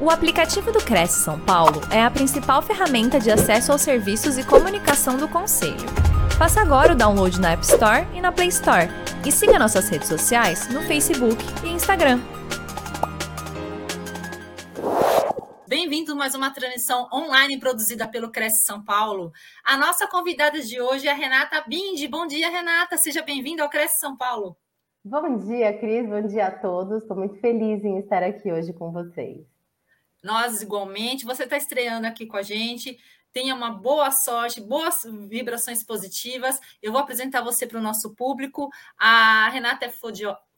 O aplicativo do Cresce São Paulo é a principal ferramenta de acesso aos serviços e comunicação do Conselho. Faça agora o download na App Store e na Play Store. E siga nossas redes sociais no Facebook e Instagram. Bem-vindo a mais uma transmissão online produzida pelo Cresce São Paulo. A nossa convidada de hoje é a Renata Bindi. Bom dia, Renata. Seja bem-vinda ao Cresce São Paulo. Bom dia, Cris. Bom dia a todos. Estou muito feliz em estar aqui hoje com vocês. Nós, igualmente, você está estreando aqui com a gente. Tenha uma boa sorte, boas vibrações positivas. Eu vou apresentar você para o nosso público. A Renata é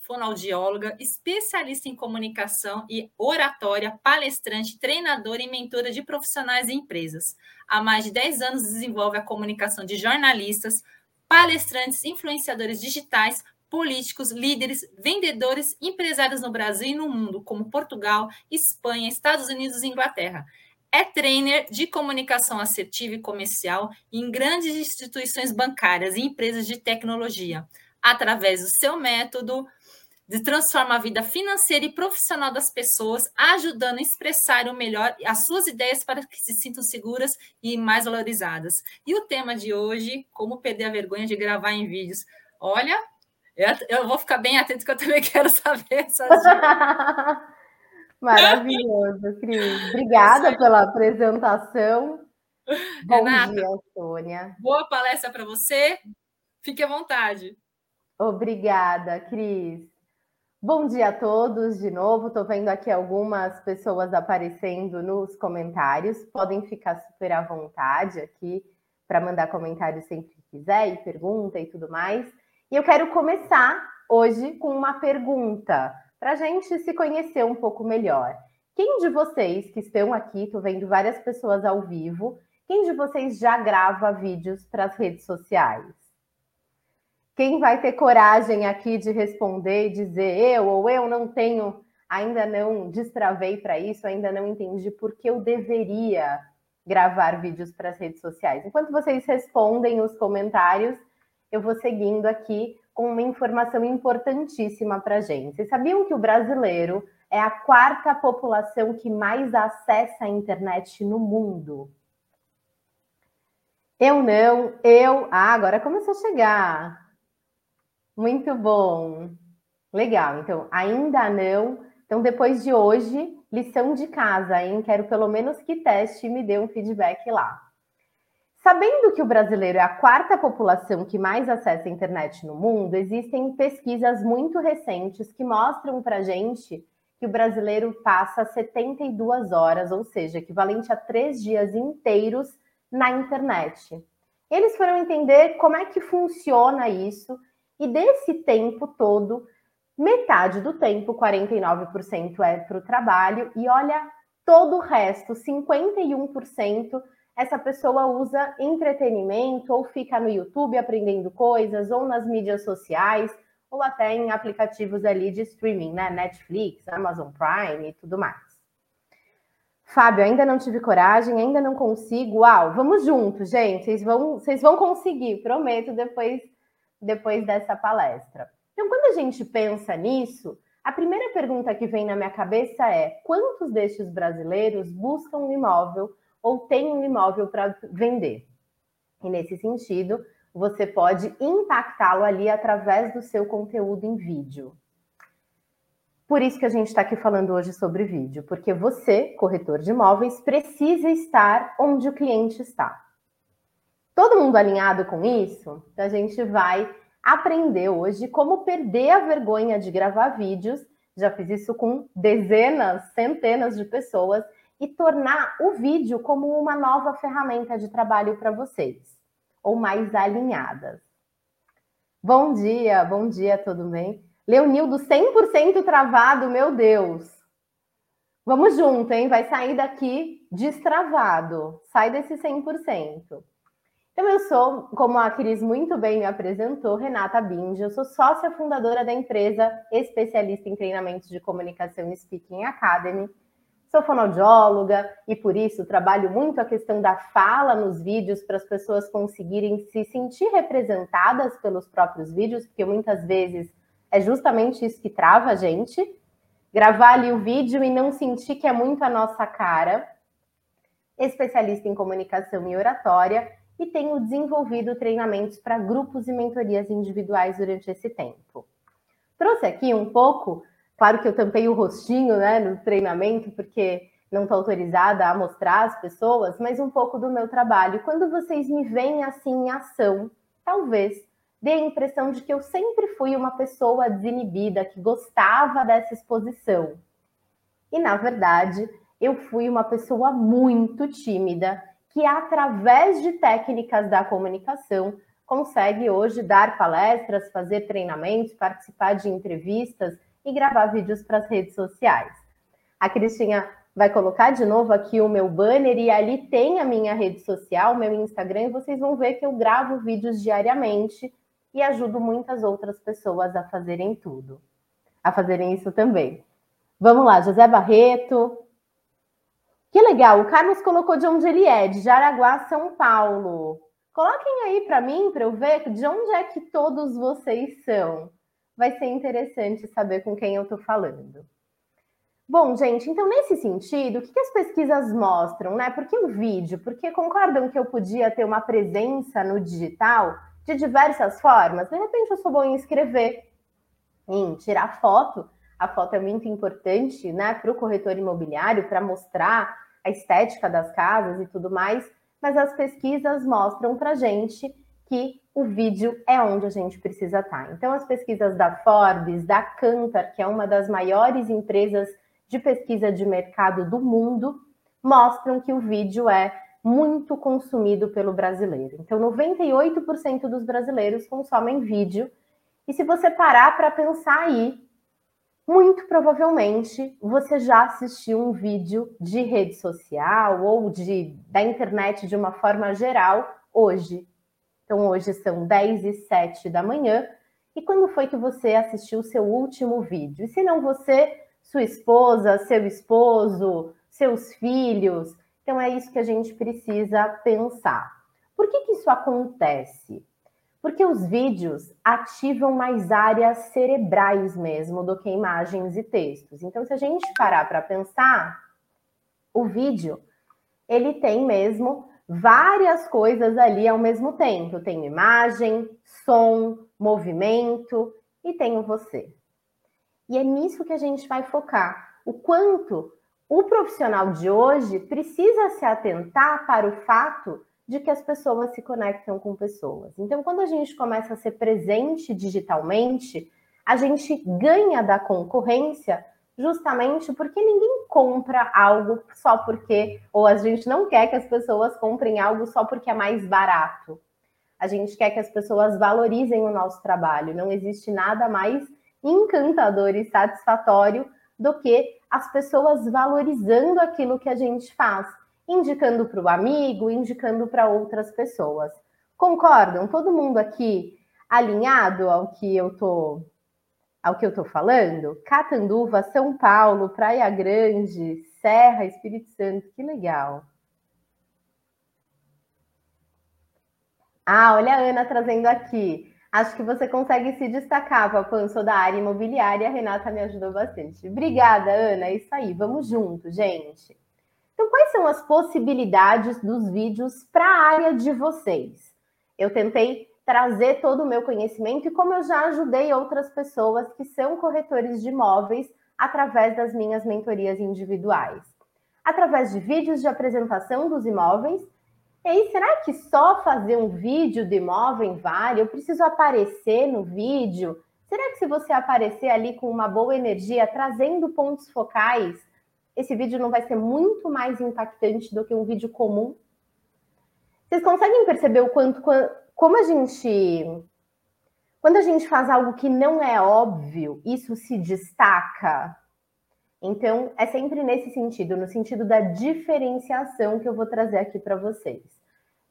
fonoaudióloga, especialista em comunicação e oratória, palestrante, treinadora e mentora de profissionais e empresas. Há mais de 10 anos desenvolve a comunicação de jornalistas, palestrantes, influenciadores digitais, políticos, líderes, vendedores, empresários no Brasil e no mundo, como Portugal, Espanha, Estados Unidos e Inglaterra. É trainer de comunicação assertiva e comercial em grandes instituições bancárias e empresas de tecnologia. Através do seu método, de transforma a vida financeira e profissional das pessoas, ajudando a expressar o melhor as suas ideias para que se sintam seguras e mais valorizadas. E o tema de hoje, como perder a vergonha de gravar em vídeos. Olha, eu, vou ficar bem atento, que eu também quero saber essas Maravilhoso, Cris. Obrigada pela apresentação. Bom Renata, dia, Sônia. Boa palestra para você. Fique à vontade. Obrigada, Cris. Bom dia a todos de novo. Estou vendo aqui algumas pessoas aparecendo nos comentários. Podem ficar super à vontade aqui para mandar comentários sempre que quiser e pergunta e tudo mais. E eu quero começar hoje com uma pergunta para a gente se conhecer um pouco melhor. Quem de vocês que estão aqui, estou vendo várias pessoas ao vivo, quem de vocês já grava vídeos para as redes sociais? Quem vai ter coragem aqui de responder e dizer eu ou eu não tenho, ainda não destravei para isso, ainda não entendi por que eu deveria gravar vídeos para as redes sociais? Enquanto vocês respondem os comentários, eu vou seguindo aqui com uma informação importantíssima para a gente. Vocês sabiam que o brasileiro é a quarta população que mais acessa a internet no mundo? Eu não, eu. Ah, agora começou a chegar. Muito bom. Legal. Então, ainda não. Então, depois de hoje, lição de casa, hein? Quero pelo menos que teste e me dê um feedback lá. Sabendo que o brasileiro é a quarta população que mais acessa a internet no mundo, existem pesquisas muito recentes que mostram para gente que o brasileiro passa 72 horas, ou seja, equivalente a três dias inteiros na internet. Eles foram entender como é que funciona isso, e desse tempo todo, metade do tempo, 49%, é para o trabalho, e olha, todo o resto, 51%, essa pessoa usa entretenimento ou fica no YouTube aprendendo coisas, ou nas mídias sociais, ou até em aplicativos ali de streaming, né? Netflix, Amazon Prime e tudo mais. Fábio, ainda não tive coragem, ainda não consigo. Uau, vamos juntos, gente. Vocês vão, vocês vão conseguir, prometo, depois, depois dessa palestra. Então, quando a gente pensa nisso, a primeira pergunta que vem na minha cabeça é: quantos destes brasileiros buscam um imóvel ou tem um imóvel para vender. E nesse sentido, você pode impactá-lo ali através do seu conteúdo em vídeo. Por isso que a gente está aqui falando hoje sobre vídeo, porque você, corretor de imóveis, precisa estar onde o cliente está. Todo mundo alinhado com isso? A gente vai aprender hoje como perder a vergonha de gravar vídeos. Já fiz isso com dezenas, centenas de pessoas e tornar o vídeo como uma nova ferramenta de trabalho para vocês, ou mais alinhadas. Bom dia, bom dia, tudo bem? Leonildo 100% travado, meu Deus. Vamos junto, hein? Vai sair daqui destravado. Sai desse 100%. Então, eu sou, como a Cris muito bem me apresentou, Renata Bindi. Eu sou sócia fundadora da empresa especialista em treinamentos de comunicação Speaking Academy Sou fonoaudióloga e por isso trabalho muito a questão da fala nos vídeos para as pessoas conseguirem se sentir representadas pelos próprios vídeos, porque muitas vezes é justamente isso que trava a gente. gravar ali o vídeo e não sentir que é muito a nossa cara. Especialista em comunicação e oratória e tenho desenvolvido treinamentos para grupos e mentorias individuais durante esse tempo. Trouxe aqui um pouco, claro que eu tampei o rostinho né, no treinamento, porque não estou autorizada a mostrar às pessoas, mas um pouco do meu trabalho. Quando vocês me veem assim em ação, talvez dê a impressão de que eu sempre fui uma pessoa desinibida, que gostava dessa exposição. E, na verdade, eu fui uma pessoa muito tímida, que, através de técnicas da comunicação, consegue hoje dar palestras, fazer treinamentos, participar de entrevistas e gravar vídeos para as redes sociais. A Cristina vai colocar de novo aqui o meu banner e ali tem a minha rede social, meu Instagram, e vocês vão ver que eu gravo vídeos diariamente e ajudo muitas outras pessoas a fazerem tudo, a fazerem isso também. Vamos lá, José Barreto. Que legal, o Carlos colocou de onde ele é, de Jaraguá, São Paulo. Coloquem aí para mim, para eu ver de onde é que todos vocês são. Vai ser interessante saber com quem eu estou falando. Bom, gente, então nesse sentido, o que, as pesquisas mostram, né? Por que o vídeo? Porque concordam que eu podia ter uma presença no digital de diversas formas. De repente, eu sou bom em escrever, em tirar foto. A foto é muito importante, né, para o corretor imobiliário, para mostrar a estética das casas e tudo mais. Mas as pesquisas mostram para gente que o vídeo é onde a gente precisa estar. Tá. Então, as pesquisas da Forbes, da Kantar, que é uma das maiores empresas de pesquisa de mercado do mundo mostram que o vídeo é muito consumido pelo brasileiro. Então, 98% dos brasileiros consomem vídeo. E se você parar para pensar aí, muito provavelmente você já assistiu um vídeo de rede social ou de, da internet de uma forma geral hoje. Então, hoje são 10 e 7 da manhã. E quando foi que você assistiu o seu último vídeo? E se não você, sua esposa, seu esposo, seus filhos. Então é isso que a gente precisa pensar. Por que, que isso acontece? Porque os vídeos ativam mais áreas cerebrais mesmo do que imagens e textos. Então, se a gente parar para pensar, o vídeo ele tem mesmo várias coisas ali ao mesmo tempo. Tem imagem, som, movimento e tem você. E é nisso que a gente vai focar. O quanto o profissional de hoje precisa se atentar para o fato de que as pessoas se conectam com pessoas. Então, quando a gente começa a ser presente digitalmente, a gente ganha da concorrência justamente porque ninguém compra algo só porque, ou a gente não quer que as pessoas comprem algo só porque é mais barato. A gente quer que as pessoas valorizem o nosso trabalho. Não existe nada mais encantador e satisfatório do que as pessoas valorizando aquilo que a gente faz, indicando para o amigo, indicando para outras pessoas. Concordam? Todo mundo aqui alinhado ao que eu tô ao que eu tô falando? Catanduva, São Paulo, Praia Grande, Serra, Espírito Santo, que legal. Ah, olha a Ana trazendo aqui. Acho que você consegue se destacar, Papan. Sou da área imobiliária, a Renata me ajudou bastante. Obrigada, Ana. É isso aí. Vamos junto, gente. Então, quais são as possibilidades dos vídeos para a área de vocês? Eu tentei trazer todo o meu conhecimento e como eu já ajudei outras pessoas que são corretores de imóveis através das minhas mentorias individuais. Através de vídeos de apresentação dos imóveis e aí, será que só fazer um vídeo do imóvel vale? Eu preciso aparecer no vídeo? Será que se você aparecer ali com uma boa energia, trazendo pontos focais, esse vídeo não vai ser muito mais impactante do que um vídeo comum? Vocês conseguem perceber o quanto, como a gente, quando a gente faz algo que não é óbvio, isso se destaca? Então, é sempre nesse sentido, no sentido da diferenciação que eu vou trazer aqui para vocês.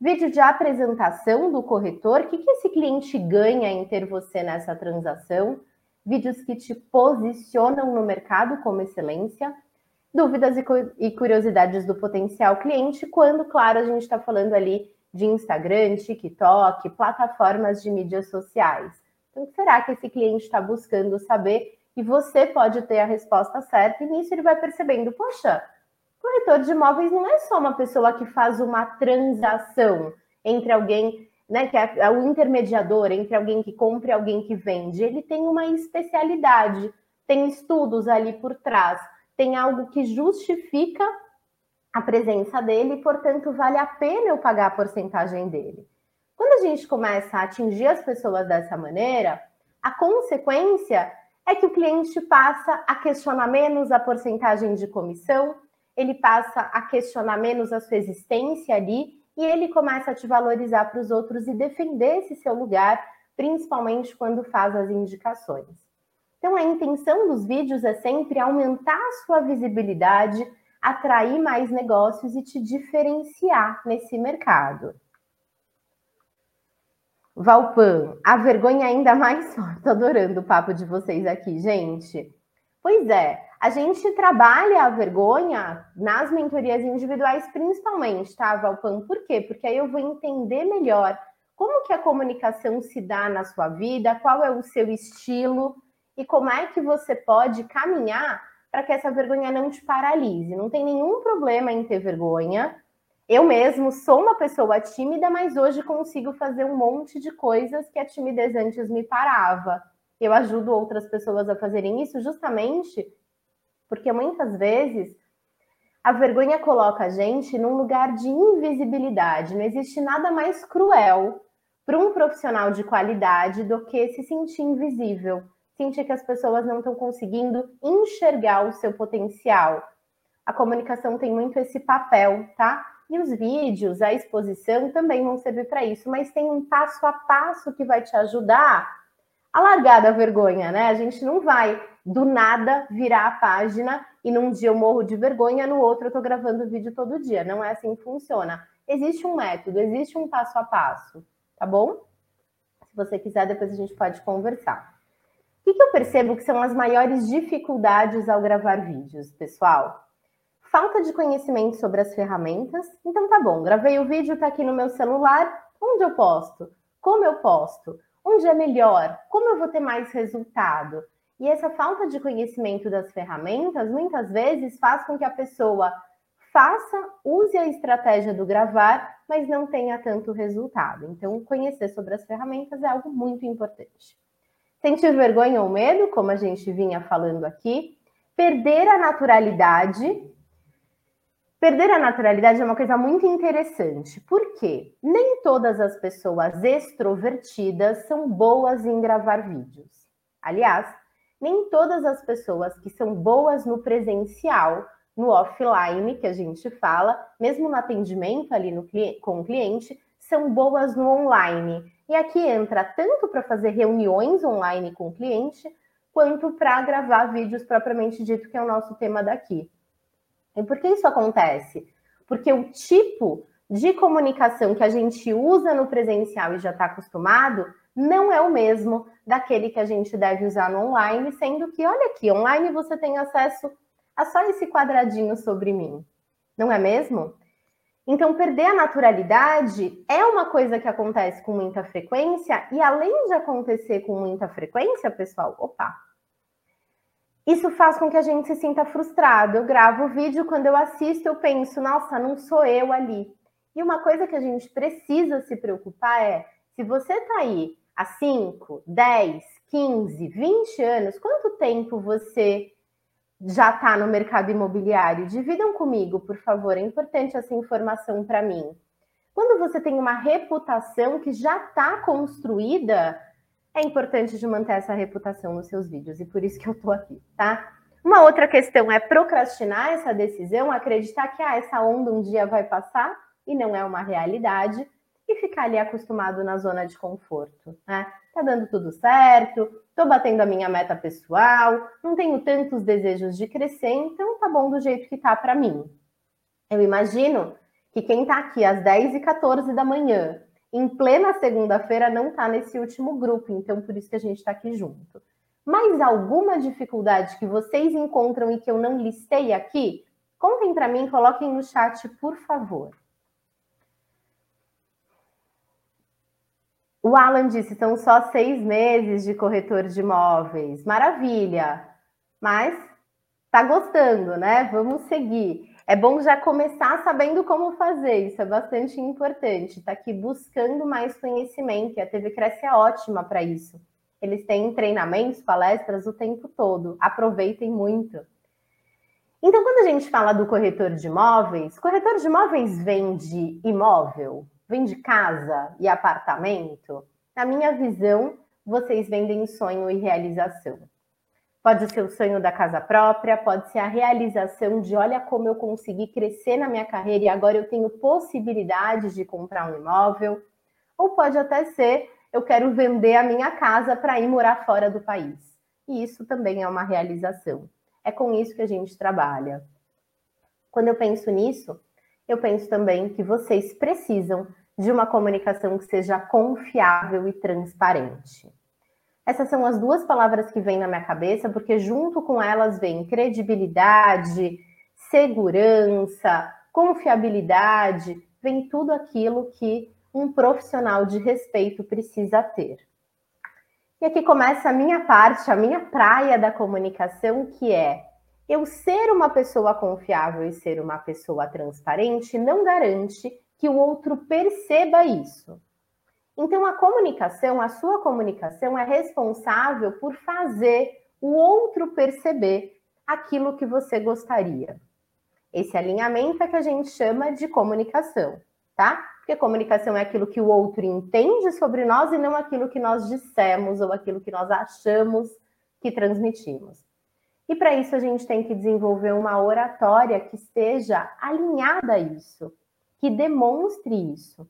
Vídeo de apresentação do corretor, o que, que esse cliente ganha em ter você nessa transação? Vídeos que te posicionam no mercado como excelência, dúvidas e curiosidades do potencial cliente, quando, claro, a gente está falando ali de Instagram, TikTok, plataformas de mídias sociais. Então, será que esse cliente está buscando saber e você pode ter a resposta certa, e nisso ele vai percebendo, poxa, corretor de imóveis não é só uma pessoa que faz uma transação entre alguém, né, que é, é o intermediador entre alguém que compra e alguém que vende. Ele tem uma especialidade, tem estudos ali por trás, tem algo que justifica a presença dele e, portanto, vale a pena eu pagar a porcentagem dele. Quando a gente começa a atingir as pessoas dessa maneira, a consequência é que o cliente passa a questionar menos a porcentagem de comissão, ele passa a questionar menos a sua existência ali e ele começa a te valorizar para os outros e defender esse seu lugar, principalmente quando faz as indicações. Então, a intenção dos vídeos é sempre aumentar a sua visibilidade, atrair mais negócios e te diferenciar nesse mercado. Valpan, a vergonha ainda mais forte. Tô adorando o papo de vocês aqui, gente. Pois é, a gente trabalha a vergonha nas mentorias individuais, principalmente, tá, Valpan? Por quê? Porque aí eu vou entender melhor como que a comunicação se dá na sua vida, qual é o seu estilo e como é que você pode caminhar para que essa vergonha não te paralise. Não tem nenhum problema em ter vergonha. Eu mesmo sou uma pessoa tímida, mas hoje consigo fazer um monte de coisas que a timidez antes me parava. Eu ajudo outras pessoas a fazerem isso justamente porque muitas vezes a vergonha coloca a gente num lugar de invisibilidade. Não existe nada mais cruel para um profissional de qualidade do que se sentir invisível, sentir que as pessoas não estão conseguindo enxergar o seu potencial. A comunicação tem muito esse papel, tá? E os vídeos, a exposição também vão servir para isso, mas tem um passo a passo que vai te ajudar a largar da vergonha, né? A gente não vai do nada virar a página e num dia eu morro de vergonha, no outro eu tô gravando vídeo todo dia. Não é assim que funciona. Existe um método, existe um passo a passo, tá bom? Se você quiser, depois a gente pode conversar. O que, eu percebo que são as maiores dificuldades ao gravar vídeos, pessoal? Falta de conhecimento sobre as ferramentas. Então tá bom, gravei o vídeo, tá aqui no meu celular. Onde eu posto? Como eu posto? Onde é melhor? Como eu vou ter mais resultado? E essa falta de conhecimento das ferramentas muitas vezes faz com que a pessoa faça, use a estratégia do gravar, mas não tenha tanto resultado. Então, conhecer sobre as ferramentas é algo muito importante. Sentir vergonha ou medo, como a gente vinha falando aqui, perder a naturalidade. Perder a naturalidade é uma coisa muito interessante, porque nem todas as pessoas extrovertidas são boas em gravar vídeos. Aliás, nem todas as pessoas que são boas no presencial, no offline, que a gente fala, mesmo no atendimento ali no, com o cliente, são boas no online. E aqui entra tanto para fazer reuniões online com o cliente, quanto para gravar vídeos propriamente dito, que é o nosso tema daqui. E por que isso acontece? Porque o tipo de comunicação que a gente usa no presencial e já está acostumado não é o mesmo daquele que a gente deve usar no online, sendo que, olha aqui, online você tem acesso a só esse quadradinho sobre mim, não é mesmo? Então, perder a naturalidade é uma coisa que acontece com muita frequência, e além de acontecer com muita frequência, pessoal, opa, isso faz com que a gente se sinta frustrado. Eu gravo o vídeo, quando eu assisto, eu penso, nossa, não sou eu ali. E uma coisa que a gente precisa se preocupar é: se você está aí há 5, 10, 15, 20 anos, quanto tempo você já está no mercado imobiliário? Dividam comigo, por favor, é importante essa informação para mim. Quando você tem uma reputação que já está construída, é importante de manter essa reputação nos seus vídeos, e por isso que eu estou aqui, tá? Uma outra questão é procrastinar essa decisão, acreditar que ah, essa onda um dia vai passar e não é uma realidade, e ficar ali acostumado na zona de conforto, né? Tá dando tudo certo, tô batendo a minha meta pessoal, não tenho tantos desejos de crescer, então tá bom do jeito que tá para mim. Eu imagino que quem tá aqui às 10 e 14 da manhã, em plena segunda-feira, não tá nesse último grupo, então por isso que a gente tá aqui junto. Mais alguma dificuldade que vocês encontram e que eu não listei aqui? Contem para mim, coloquem no chat, por favor. O Alan disse: são só seis meses de corretor de imóveis. Maravilha! Mas tá gostando, né? Vamos seguir. É bom já começar sabendo como fazer, isso é bastante importante. Tá aqui buscando mais conhecimento e a TV Cresce é ótima para isso. Eles têm treinamentos, palestras o tempo todo. Aproveitem muito. Então, quando a gente fala do corretor de imóveis, corretor de imóveis vende imóvel, vende casa e apartamento. Na minha visão, vocês vendem sonho e realização. Pode ser o sonho da casa própria, pode ser a realização de olha como eu consegui crescer na minha carreira e agora eu tenho possibilidade de comprar um imóvel. Ou pode até ser eu quero vender a minha casa para ir morar fora do país. E isso também é uma realização. É com isso que a gente trabalha. Quando eu penso nisso, eu penso também que vocês precisam de uma comunicação que seja confiável e transparente. Essas são as duas palavras que vêm na minha cabeça, porque junto com elas vem credibilidade, segurança, confiabilidade, vem tudo aquilo que um profissional de respeito precisa ter. E aqui começa a minha parte, a minha praia da comunicação, que é eu ser uma pessoa confiável e ser uma pessoa transparente não garante que o outro perceba isso. Então, a comunicação, a sua comunicação é responsável por fazer o outro perceber aquilo que você gostaria. Esse alinhamento é que a gente chama de comunicação, tá? Porque comunicação é aquilo que o outro entende sobre nós e não aquilo que nós dissemos ou aquilo que nós achamos que transmitimos. E para isso a gente tem que desenvolver uma oratória que esteja alinhada a isso, que demonstre isso.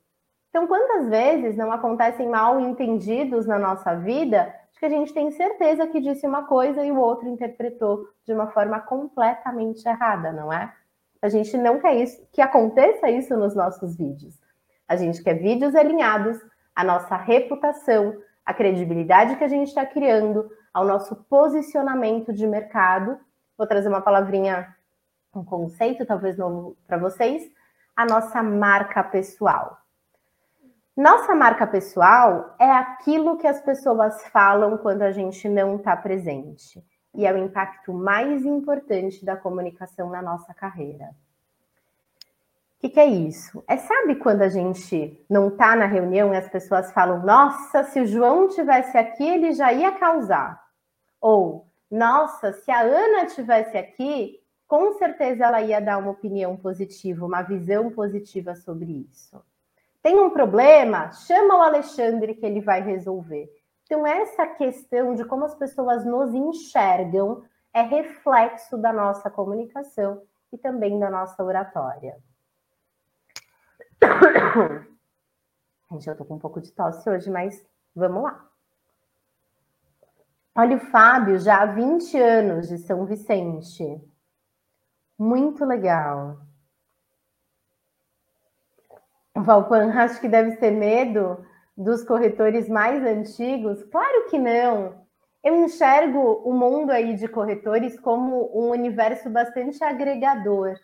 Então, quantas vezes não acontecem mal entendidos na nossa vida de que a gente tem certeza que disse uma coisa e o outro interpretou de uma forma completamente errada, não é? A gente não quer isso, que aconteça isso nos nossos vídeos. A gente quer vídeos alinhados à nossa reputação, à credibilidade que a gente está criando, ao nosso posicionamento de mercado. Vou trazer uma palavrinha, um conceito talvez novo para vocês, a nossa marca pessoal. Nossa marca pessoal é aquilo que as pessoas falam quando a gente não está presente. E é o impacto mais importante da comunicação na nossa carreira. O que, que, é isso? É sabe quando a gente não está na reunião e as pessoas falam, nossa, se o João tivesse aqui, ele já ia causar. Ou, nossa, se a Ana tivesse aqui, com certeza ela ia dar uma opinião positiva, uma visão positiva sobre isso. Tem um problema? Chama o Alexandre que ele vai resolver. Então, essa questão de como as pessoas nos enxergam é reflexo da nossa comunicação e também da nossa oratória. Gente, eu tô com um pouco de tosse hoje, mas vamos lá. Olha o Fábio, já há 20 anos de São Vicente. Muito legal. Valpan, acho que deve ser medo dos corretores mais antigos. Claro que não. Eu enxergo o mundo aí de corretores como um universo bastante agregador.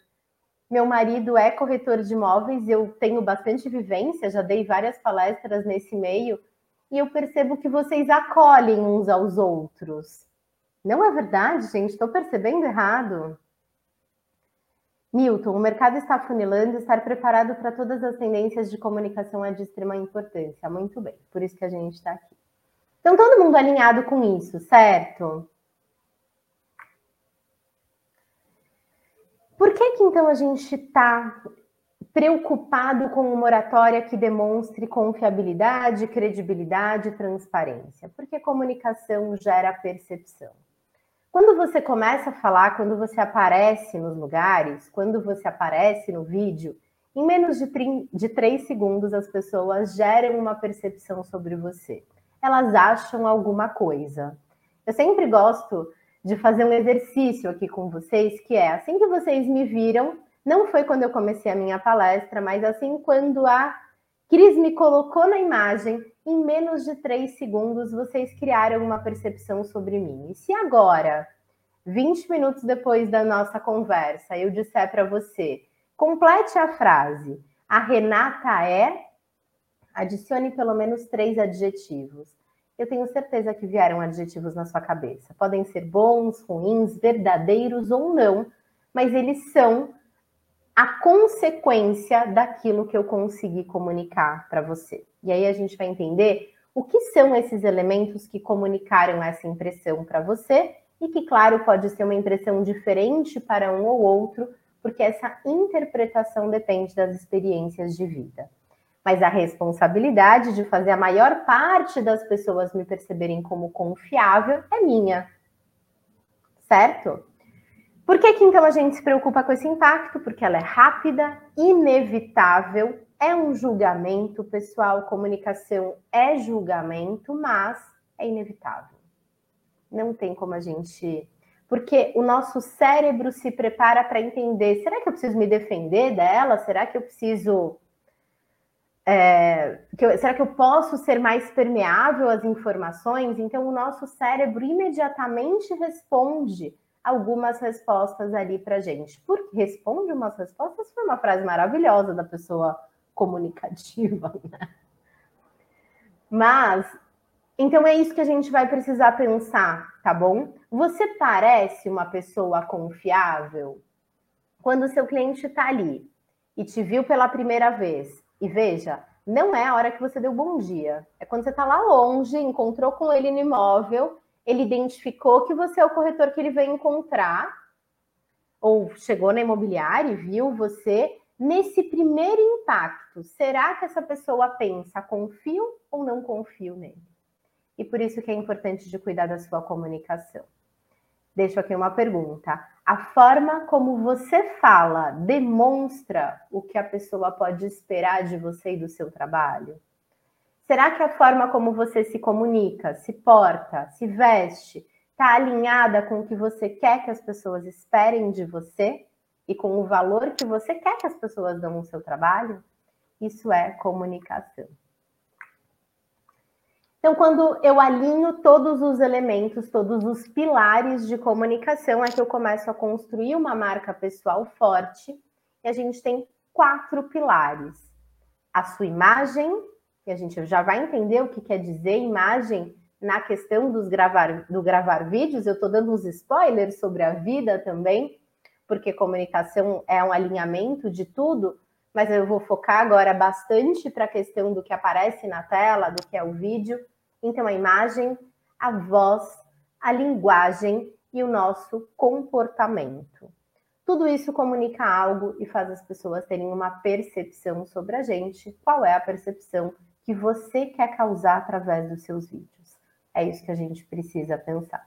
Meu marido é corretor de imóveis, eu tenho bastante vivência, já dei várias palestras nesse meio, e eu percebo que vocês acolhem uns aos outros. Não é verdade, gente? Estou percebendo errado. Milton, o mercado está funilando, estar preparado para todas as tendências de comunicação é de extrema importância. Muito bem, por isso que a gente está aqui. Então, todo mundo alinhado com isso, certo? Por que, que então a gente está preocupado com uma oratória que demonstre confiabilidade, credibilidade e transparência? Porque comunicação gera percepção. Quando você começa a falar, quando você aparece nos lugares, quando você aparece no vídeo, em menos de, de três segundos as pessoas geram uma percepção sobre você. Elas acham alguma coisa. Eu sempre gosto de fazer um exercício aqui com vocês, que é assim que vocês me viram, não foi quando eu comecei a minha palestra, mas assim quando a Cris me colocou na imagem, em menos de três segundos vocês criaram uma percepção sobre mim. E se agora, 20 minutos depois da nossa conversa, eu disser para você, complete a frase: a Renata é, adicione pelo menos três adjetivos. Eu tenho certeza que vieram adjetivos na sua cabeça. Podem ser bons, ruins, verdadeiros ou não, mas eles são a consequência daquilo que eu consegui comunicar para você. E aí a gente vai entender o que são esses elementos que comunicaram essa impressão para você e que, claro, pode ser uma impressão diferente para um ou outro, porque essa interpretação depende das experiências de vida. Mas a responsabilidade de fazer a maior parte das pessoas me perceberem como confiável é minha. Certo? Por que, que então a gente se preocupa com esse impacto? Porque ela é rápida, inevitável, é um julgamento, pessoal. Comunicação é julgamento, mas é inevitável. Não tem como a gente. Porque o nosso cérebro se prepara para entender: será que eu preciso me defender dela? Será que eu preciso. É, que eu, será que eu posso ser mais permeável às informações? Então, o nosso cérebro imediatamente responde algumas respostas ali para gente. Porque responde umas respostas foi uma frase maravilhosa da pessoa comunicativa, né? Mas, então é isso que a gente vai precisar pensar, tá bom? Você parece uma pessoa confiável quando o seu cliente está ali e te viu pela primeira vez. E veja, não é a hora que você deu bom dia. É quando você está lá longe, encontrou com ele no imóvel ele identificou que você é o corretor que ele veio encontrar, ou chegou na imobiliária e viu você. Nesse primeiro impacto, será que essa pessoa pensa confio ou não confio nele? E por isso que é importante de cuidar da sua comunicação. Deixo aqui uma pergunta. A forma como você fala demonstra o que a pessoa pode esperar de você e do seu trabalho? Será que a forma como você se comunica, se porta, se veste, está alinhada com o que você quer que as pessoas esperem de você e com o valor que você quer que as pessoas dão no seu trabalho? Isso é comunicação. Então, quando eu alinho todos os elementos, todos os pilares de comunicação, é que eu começo a construir uma marca pessoal forte. E a gente tem quatro pilares: a sua imagem, e a gente já vai entender o que quer dizer imagem na questão dos gravar, do gravar vídeos. Eu estou dando uns spoilers sobre a vida também, porque comunicação é um alinhamento de tudo, mas eu vou focar agora bastante para a questão do que aparece na tela, do que é o vídeo. Então, a imagem, a voz, a linguagem e o nosso comportamento. Tudo isso comunica algo e faz as pessoas terem uma percepção sobre a gente. Qual é a percepção que você quer causar através dos seus vídeos. É isso que a gente precisa pensar.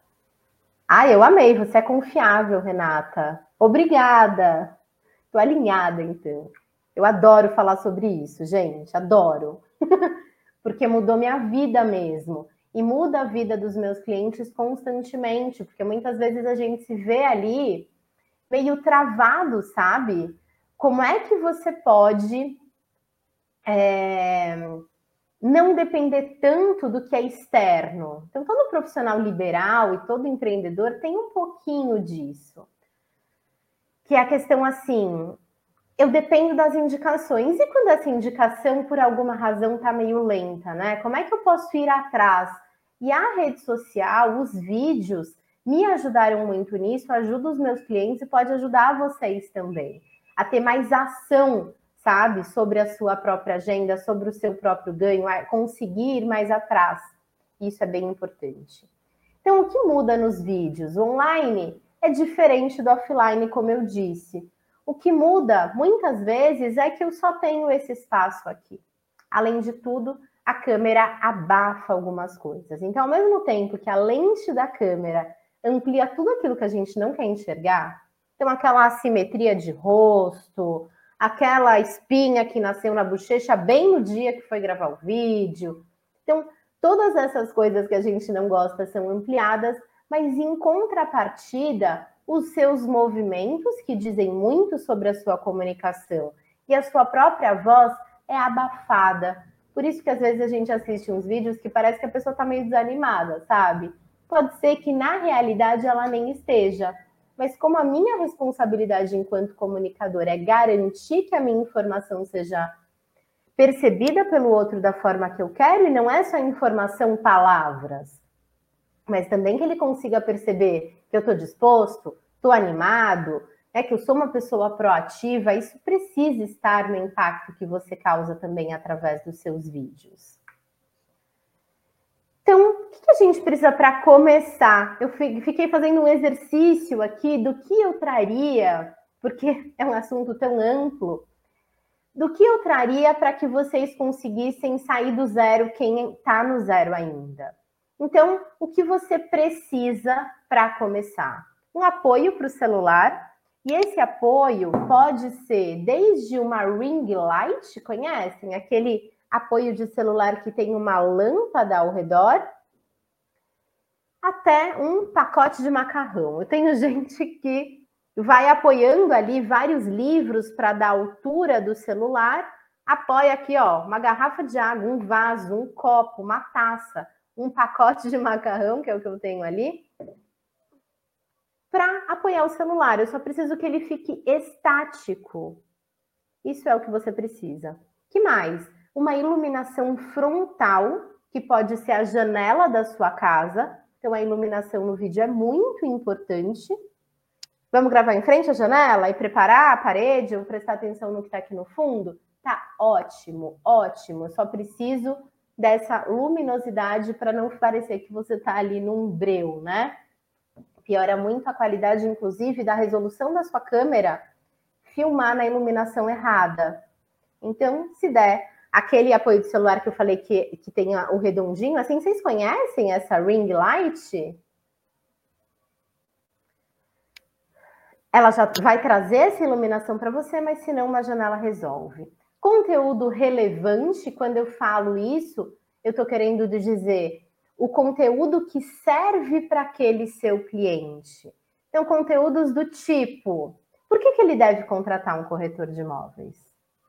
Ah, eu amei, você é confiável, Renata. Obrigada. Estou alinhada, então. Eu adoro falar sobre isso, gente, adoro. porque mudou minha vida mesmo. E muda a vida dos meus clientes constantemente, porque muitas vezes a gente se vê ali meio travado, sabe? Como é que você pode é, não depender tanto do que é externo. Então, todo profissional liberal e todo empreendedor tem um pouquinho disso. Que é a questão assim, eu dependo das indicações. E quando essa indicação, por alguma razão, está meio lenta, né? Como é que eu posso ir atrás? E a rede social, os vídeos, me ajudaram muito nisso, ajuda os meus clientes e pode ajudar vocês também a ter mais ação sabe, sobre a sua própria agenda, sobre o seu próprio ganho, conseguir ir mais atrás. Isso é bem importante. Então, o que muda nos vídeos? O online é diferente do offline, como eu disse. O que muda muitas vezes é que eu só tenho esse espaço aqui. Além de tudo, a câmera abafa algumas coisas. Então, ao mesmo tempo que a lente da câmera amplia tudo aquilo que a gente não quer enxergar, então aquela assimetria de rosto, aquela espinha que nasceu na bochecha bem no dia que foi gravar o vídeo. Então, todas essas coisas que a gente não gosta são ampliadas, mas em contrapartida, os seus movimentos, que dizem muito sobre a sua comunicação, e a sua própria voz é abafada. Por isso que às vezes a gente assiste uns vídeos que parece que a pessoa está meio desanimada, sabe? Pode ser que na realidade ela nem esteja, mas como a minha responsabilidade enquanto comunicador é garantir que a minha informação seja percebida pelo outro da forma que eu quero e não é só informação, palavras, mas também que ele consiga perceber que eu estou disposto, estou animado, é que eu sou uma pessoa proativa, isso precisa estar no impacto que você causa também através dos seus vídeos. Então, o que a gente precisa para começar? Eu fiquei fazendo um exercício aqui do que eu traria, porque é um assunto tão amplo, do que eu traria para que vocês conseguissem sair do zero quem está no zero ainda. Então, o que você precisa para começar? Um apoio para o celular, e esse apoio pode ser desde uma ring light, conhecem? Aquele apoio de celular que tem uma lâmpada ao redor, até um pacote de macarrão. Eu tenho gente que vai apoiando ali vários livros para dar altura do celular, apoia aqui, ó, uma garrafa de água, um vaso, um copo, uma taça, um pacote de macarrão, que é o que eu tenho ali, para apoiar o celular. Eu só preciso que ele fique estático. Isso é o que você precisa. Que mais? Uma iluminação frontal, que pode ser a janela da sua casa. Então, a iluminação no vídeo é muito importante. Vamos gravar em frente à janela e preparar a parede ou prestar atenção no que está aqui no fundo? Tá ótimo, ótimo. Só preciso dessa luminosidade para não parecer que você está ali num breu, né? Piora muito a qualidade, inclusive, da resolução da sua câmera filmar na iluminação errada. Então, se der aquele apoio de celular que eu falei que, que tem o redondinho, assim, vocês conhecem essa ring light? ela já vai trazer essa iluminação para você, mas se não, uma janela resolve. Conteúdo relevante, quando eu falo isso, eu estou querendo dizer o conteúdo que serve para aquele seu cliente. Então, conteúdos do tipo: por que, que ele deve contratar um corretor de imóveis?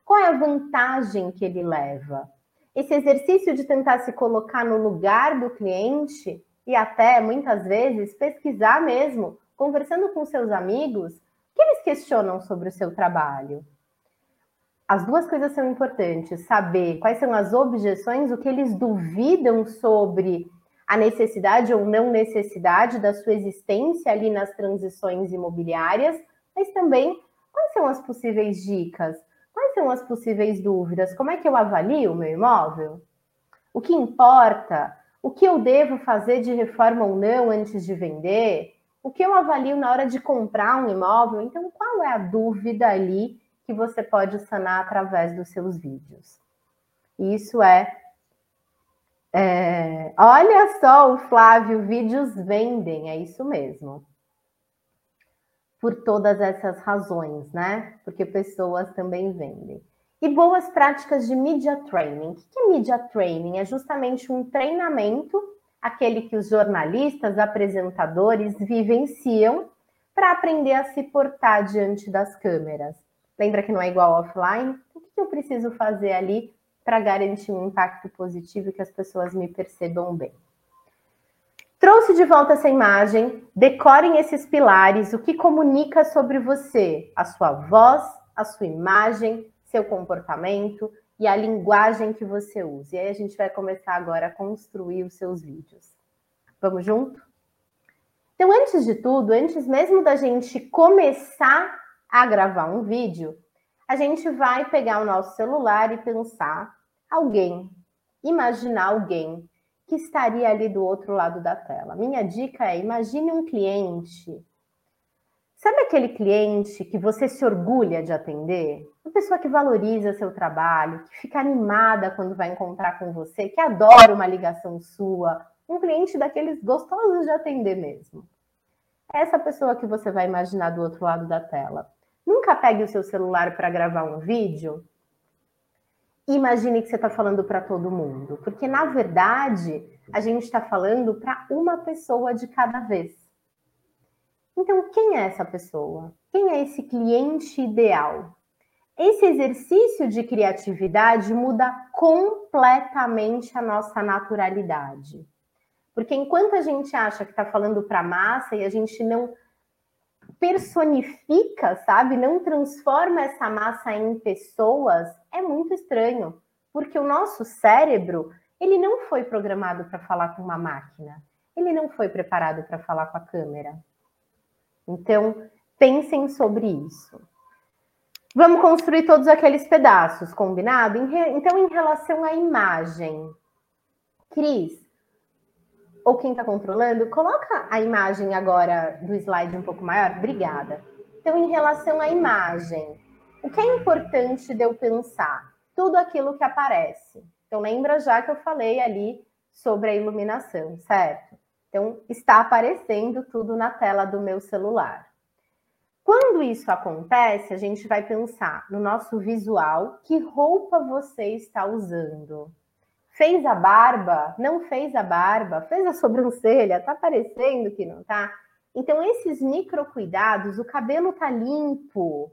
Qual é a vantagem que ele leva? Esse exercício de tentar se colocar no lugar do cliente e até muitas vezes pesquisar mesmo conversando com seus amigos, que eles questionam sobre o seu trabalho? As duas coisas são importantes: saber quais são as objeções, o que eles duvidam sobre a necessidade ou não necessidade da sua existência ali nas transições imobiliárias, mas também quais são as possíveis dicas, quais são as possíveis dúvidas, como é que eu avalio o meu imóvel? O que importa? O que eu devo fazer de reforma ou não antes de vender? o que eu avalio na hora de comprar um imóvel? Então, qual é a dúvida ali que você pode sanar através dos seus vídeos? Isso é. é olha só, o Flávio, vídeos vendem, é isso mesmo. Por todas essas razões, né? Porque pessoas também vendem. E boas práticas de media training. O que é media training? É justamente um treinamento aquele que os jornalistas, apresentadores vivenciam para aprender a se portar diante das câmeras. Lembra que não é igual offline? O que eu preciso fazer ali para garantir um impacto positivo e que as pessoas me percebam bem? Trouxe de volta essa imagem, decorem esses pilares, o que comunica sobre você, a sua voz, a sua imagem, seu comportamento, e a linguagem que você usa. E aí a gente vai começar agora a construir os seus vídeos. Vamos junto? Então, antes de tudo, antes mesmo da gente começar a gravar um vídeo, a gente vai pegar o nosso celular e pensar alguém, imaginar alguém que estaria ali do outro lado da tela. Minha dica é: imagine um cliente Sabe aquele cliente que você se orgulha de atender? Uma pessoa que valoriza seu trabalho, que fica animada quando vai encontrar com você, que adora uma ligação sua, um cliente daqueles gostosos de atender mesmo. É essa pessoa que você vai imaginar do outro lado da tela. Nunca pegue o seu celular para gravar um vídeo imagine que você está falando para todo mundo, porque na verdade a gente está falando para uma pessoa de cada vez. Então, quem é essa pessoa? Quem é esse cliente ideal? Esse exercício de criatividade muda completamente a nossa naturalidade. Porque enquanto a gente acha que está falando para massa e a gente não personifica, sabe? Não transforma essa massa em pessoas, é muito estranho. porque o nosso cérebro, ele não foi programado para falar com uma máquina. Ele não foi preparado para falar com a câmera. Então, pensem sobre isso. Vamos construir todos aqueles pedaços, combinado? Então, em relação à imagem, Cris, ou quem está controlando, coloca a imagem agora do slide um pouco maior. Obrigada. Então, em relação à imagem, o que é importante de eu pensar? Tudo aquilo que aparece. Então, lembra já que eu falei ali sobre a iluminação, certo? Então, está aparecendo tudo na tela do meu celular. Quando isso acontece, a gente vai pensar no nosso visual, que roupa você está usando? Fez a barba? Não fez a barba? Fez a sobrancelha? Tá parecendo que não tá? Então, esses micro cuidados, o cabelo tá limpo.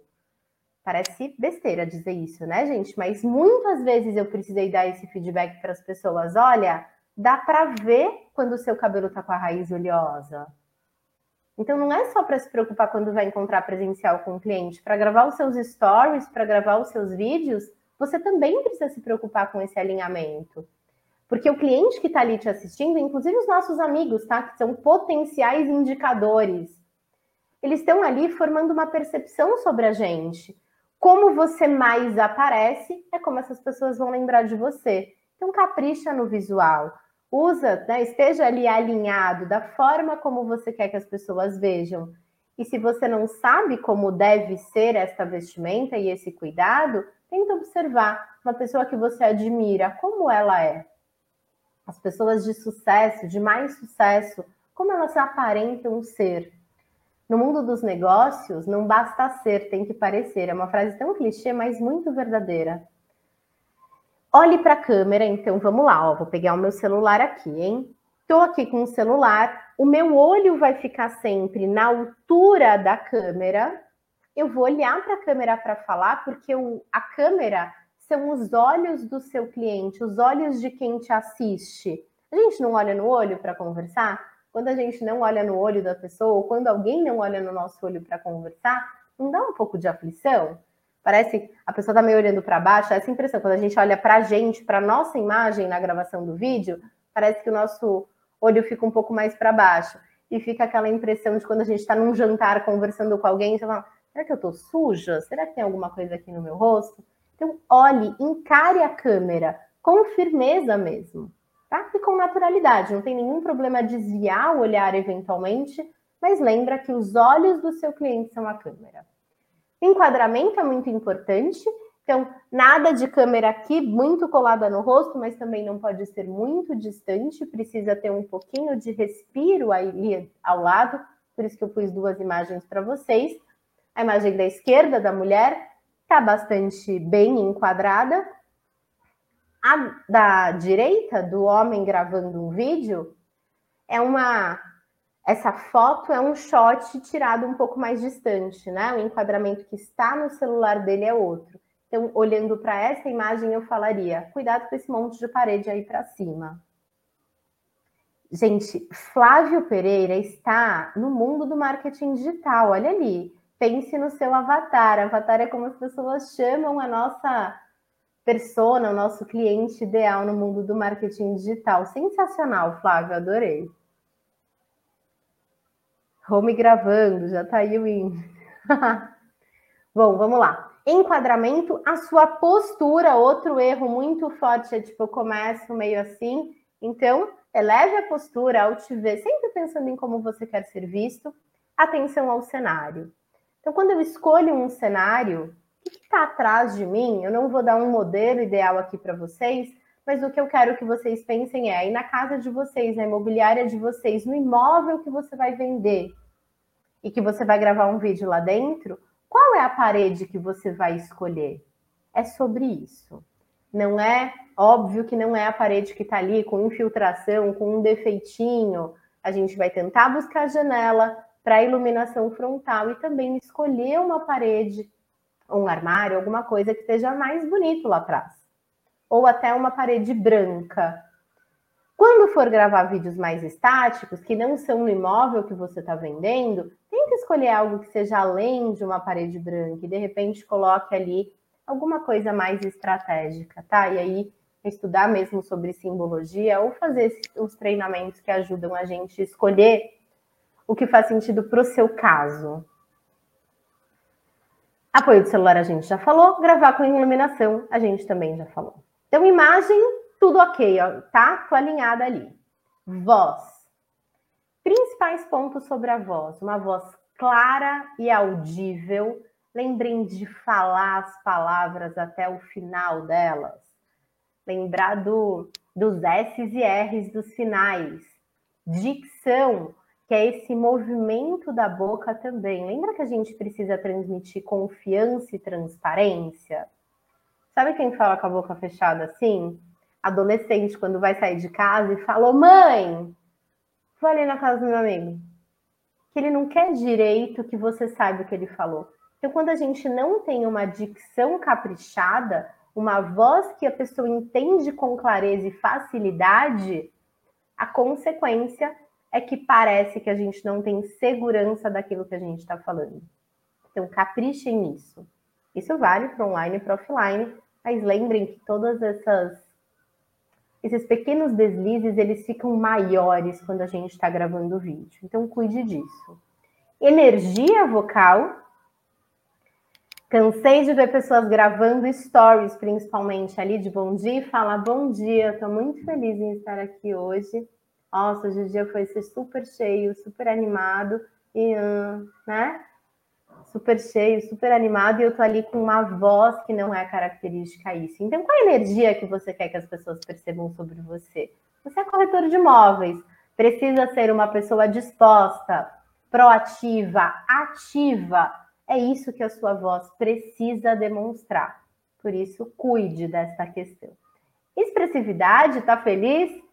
Parece besteira dizer isso, né, gente? Mas muitas vezes eu precisei dar esse feedback para as pessoas. Olha, dá para ver quando o seu cabelo tá com a raiz oleosa. Então, não é só para se preocupar quando vai encontrar presencial com o cliente. Para gravar os seus stories, para gravar os seus vídeos, você também precisa se preocupar com esse alinhamento. Porque o cliente que está ali te assistindo, inclusive os nossos amigos, tá? Que são potenciais indicadores. Eles estão ali formando uma percepção sobre a gente. Como você mais aparece, é como essas pessoas vão lembrar de você. Então, capricha no visual. Usa, né, esteja ali alinhado da forma como você quer que as pessoas vejam. E se você não sabe como deve ser esta vestimenta e esse cuidado, tenta observar uma pessoa que você admira, como ela é as pessoas de sucesso, de mais sucesso, como elas aparentam ser. No mundo dos negócios, não basta ser, tem que parecer. É uma frase tão clichê, mas muito verdadeira. Olhe para a câmera, então vamos lá, ó, vou pegar o meu celular aqui, hein? Estou aqui com o celular, o meu olho vai ficar sempre na altura da câmera. Eu vou olhar para a câmera para falar, porque o, a câmera são os olhos do seu cliente, os olhos de quem te assiste. A gente não olha no olho para conversar? Quando a gente não olha no olho da pessoa, ou quando alguém não olha no nosso olho para conversar, não dá um pouco de aflição? Parece que a pessoa está meio olhando para baixo, essa impressão. Quando a gente olha para a gente, para nossa imagem na gravação do vídeo, parece que o nosso olho fica um pouco mais para baixo. E fica aquela impressão de quando a gente está num jantar conversando com alguém, você fala, será que eu estou suja? Será que tem alguma coisa aqui no meu rosto? Então, olhe, encare a câmera com firmeza mesmo, tá? E com naturalidade, não tem nenhum problema desviar o olhar eventualmente, mas lembra que os olhos do seu cliente são a câmera. Enquadramento é muito importante, então nada de câmera aqui muito colada no rosto, mas também não pode ser muito distante, precisa ter um pouquinho de respiro ali ao lado, por isso que eu pus duas imagens para vocês. A imagem da esquerda da mulher está bastante bem enquadrada. A da direita, do homem gravando um vídeo, é uma. Essa foto é um shot tirado um pouco mais distante, né? O enquadramento que está no celular dele é outro. Então, olhando para essa imagem, eu falaria: cuidado com esse monte de parede aí para cima. Gente, Flávio Pereira está no mundo do marketing digital. Olha ali, pense no seu avatar. Avatar é como as pessoas chamam a nossa persona, o nosso cliente ideal no mundo do marketing digital. Sensacional, Flávio, adorei. Home gravando, já tá aí o índice. Bom, vamos lá. Enquadramento, a sua postura, outro erro muito forte é tipo, eu começo meio assim. Então, eleve a postura ao te ver, sempre pensando em como você quer ser visto. Atenção ao cenário. Então, quando eu escolho um cenário, o que está atrás de mim? Eu não vou dar um modelo ideal aqui para vocês, mas o que eu quero que vocês pensem é aí na casa de vocês, na imobiliária de vocês, no imóvel que você vai vender e que você vai gravar um vídeo lá dentro, qual é a parede que você vai escolher? É sobre isso. Não é óbvio que não é a parede que está ali com infiltração, com um defeitinho. A gente vai tentar buscar a janela, para iluminação frontal e também escolher uma parede, um armário, alguma coisa que esteja mais bonito lá atrás. Ou até uma parede branca. Quando for gravar vídeos mais estáticos, que não são no imóvel que você está vendendo, tenta escolher algo que seja além de uma parede branca e de repente coloque ali alguma coisa mais estratégica, tá? E aí estudar mesmo sobre simbologia ou fazer os treinamentos que ajudam a gente escolher o que faz sentido para o seu caso. Apoio do celular a gente já falou, gravar com iluminação a gente também já falou. Então, imagem, tudo ok, ó, tá? Tô alinhada ali. Voz. Principais pontos sobre a voz. Uma voz clara e audível. Lembrem de falar as palavras até o final delas. Lembrar do, dos S's e R's dos finais. Dicção, que é esse movimento da boca também. Lembra que a gente precisa transmitir confiança e transparência? Sabe quem fala com a boca fechada assim? Adolescente, quando vai sair de casa e fala: Mãe, vou ali na casa do meu amigo. Que ele não quer direito que você saiba o que ele falou. Então, quando a gente não tem uma dicção caprichada, uma voz que a pessoa entende com clareza e facilidade, a consequência é que parece que a gente não tem segurança daquilo que a gente está falando. Então, caprichem nisso. Isso vale para online e para offline, mas lembrem que todas essas esses pequenos deslizes eles ficam maiores quando a gente está gravando o vídeo. Então, cuide disso. Energia vocal. Cansei de ver pessoas gravando stories, principalmente ali de bom dia, e falar bom dia. Estou muito feliz em estar aqui hoje. Nossa, hoje o dia foi ser super cheio, super animado e, né? Super cheio, super animado, e eu tô ali com uma voz que não é característica isso. Então, qual a energia que você quer que as pessoas percebam sobre você? Você é corretor de imóveis, precisa ser uma pessoa disposta, proativa, ativa. É isso que a sua voz precisa demonstrar. Por isso, cuide dessa questão. Expressividade, tá feliz?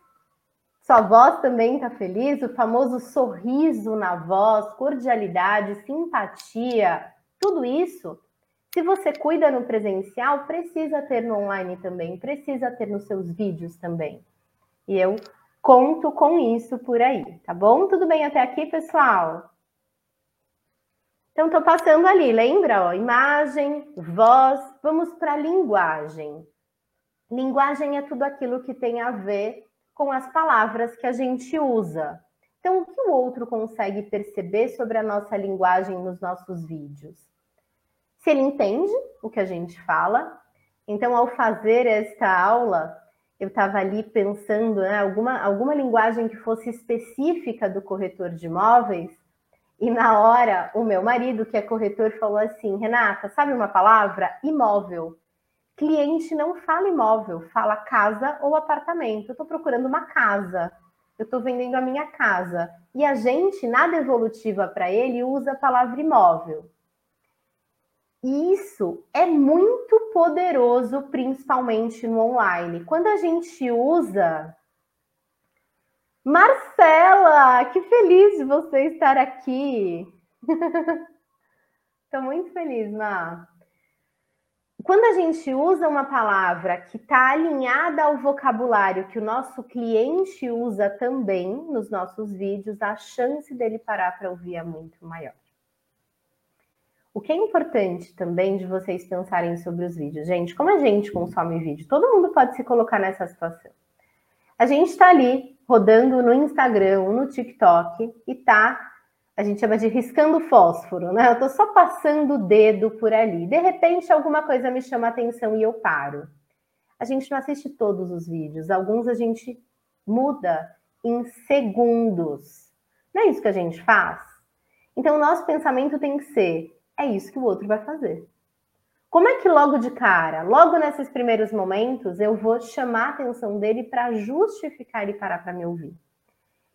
Sua voz também está feliz, o famoso sorriso na voz, cordialidade, simpatia, tudo isso. Se você cuida no presencial, precisa ter no online também, precisa ter nos seus vídeos também. E eu conto com isso por aí, tá bom? Tudo bem até aqui, pessoal? Então, estou passando ali, lembra? Ó, imagem, voz, vamos para a linguagem. Linguagem é tudo aquilo que tem a ver com as palavras que a gente usa. Então, o que o outro consegue perceber sobre a nossa linguagem nos nossos vídeos? Se ele entende o que a gente fala. Então, ao fazer esta aula, eu estava ali pensando né, alguma, alguma linguagem que fosse específica do corretor de imóveis. E na hora, o meu marido, que é corretor, falou assim: Renata, sabe uma palavra? Imóvel. Cliente não fala imóvel, fala casa ou apartamento. Eu estou procurando uma casa, eu estou vendendo a minha casa. E a gente, nada evolutiva para ele, usa a palavra imóvel. E isso é muito poderoso, principalmente no online. Quando a gente usa. Marcela, que feliz de você estar aqui. Estou muito feliz, Mar quando a gente usa uma palavra que está alinhada ao vocabulário que o nosso cliente usa também nos nossos vídeos, a chance dele parar para ouvir é muito maior. O que é importante também de vocês pensarem sobre os vídeos, gente, como a gente consome vídeo, todo mundo pode se colocar nessa situação. A gente está ali rodando no Instagram, no TikTok e tá a gente chama de riscando fósforo, né? Eu estou só passando o dedo por ali. De repente, alguma coisa me chama a atenção e eu paro. A gente não assiste todos os vídeos, alguns a gente muda em segundos. Não é isso que a gente faz? Então, o nosso pensamento tem que ser: é isso que o outro vai fazer. Como é que logo de cara, logo nesses primeiros momentos, eu vou chamar a atenção dele para justificar ele parar para me ouvir?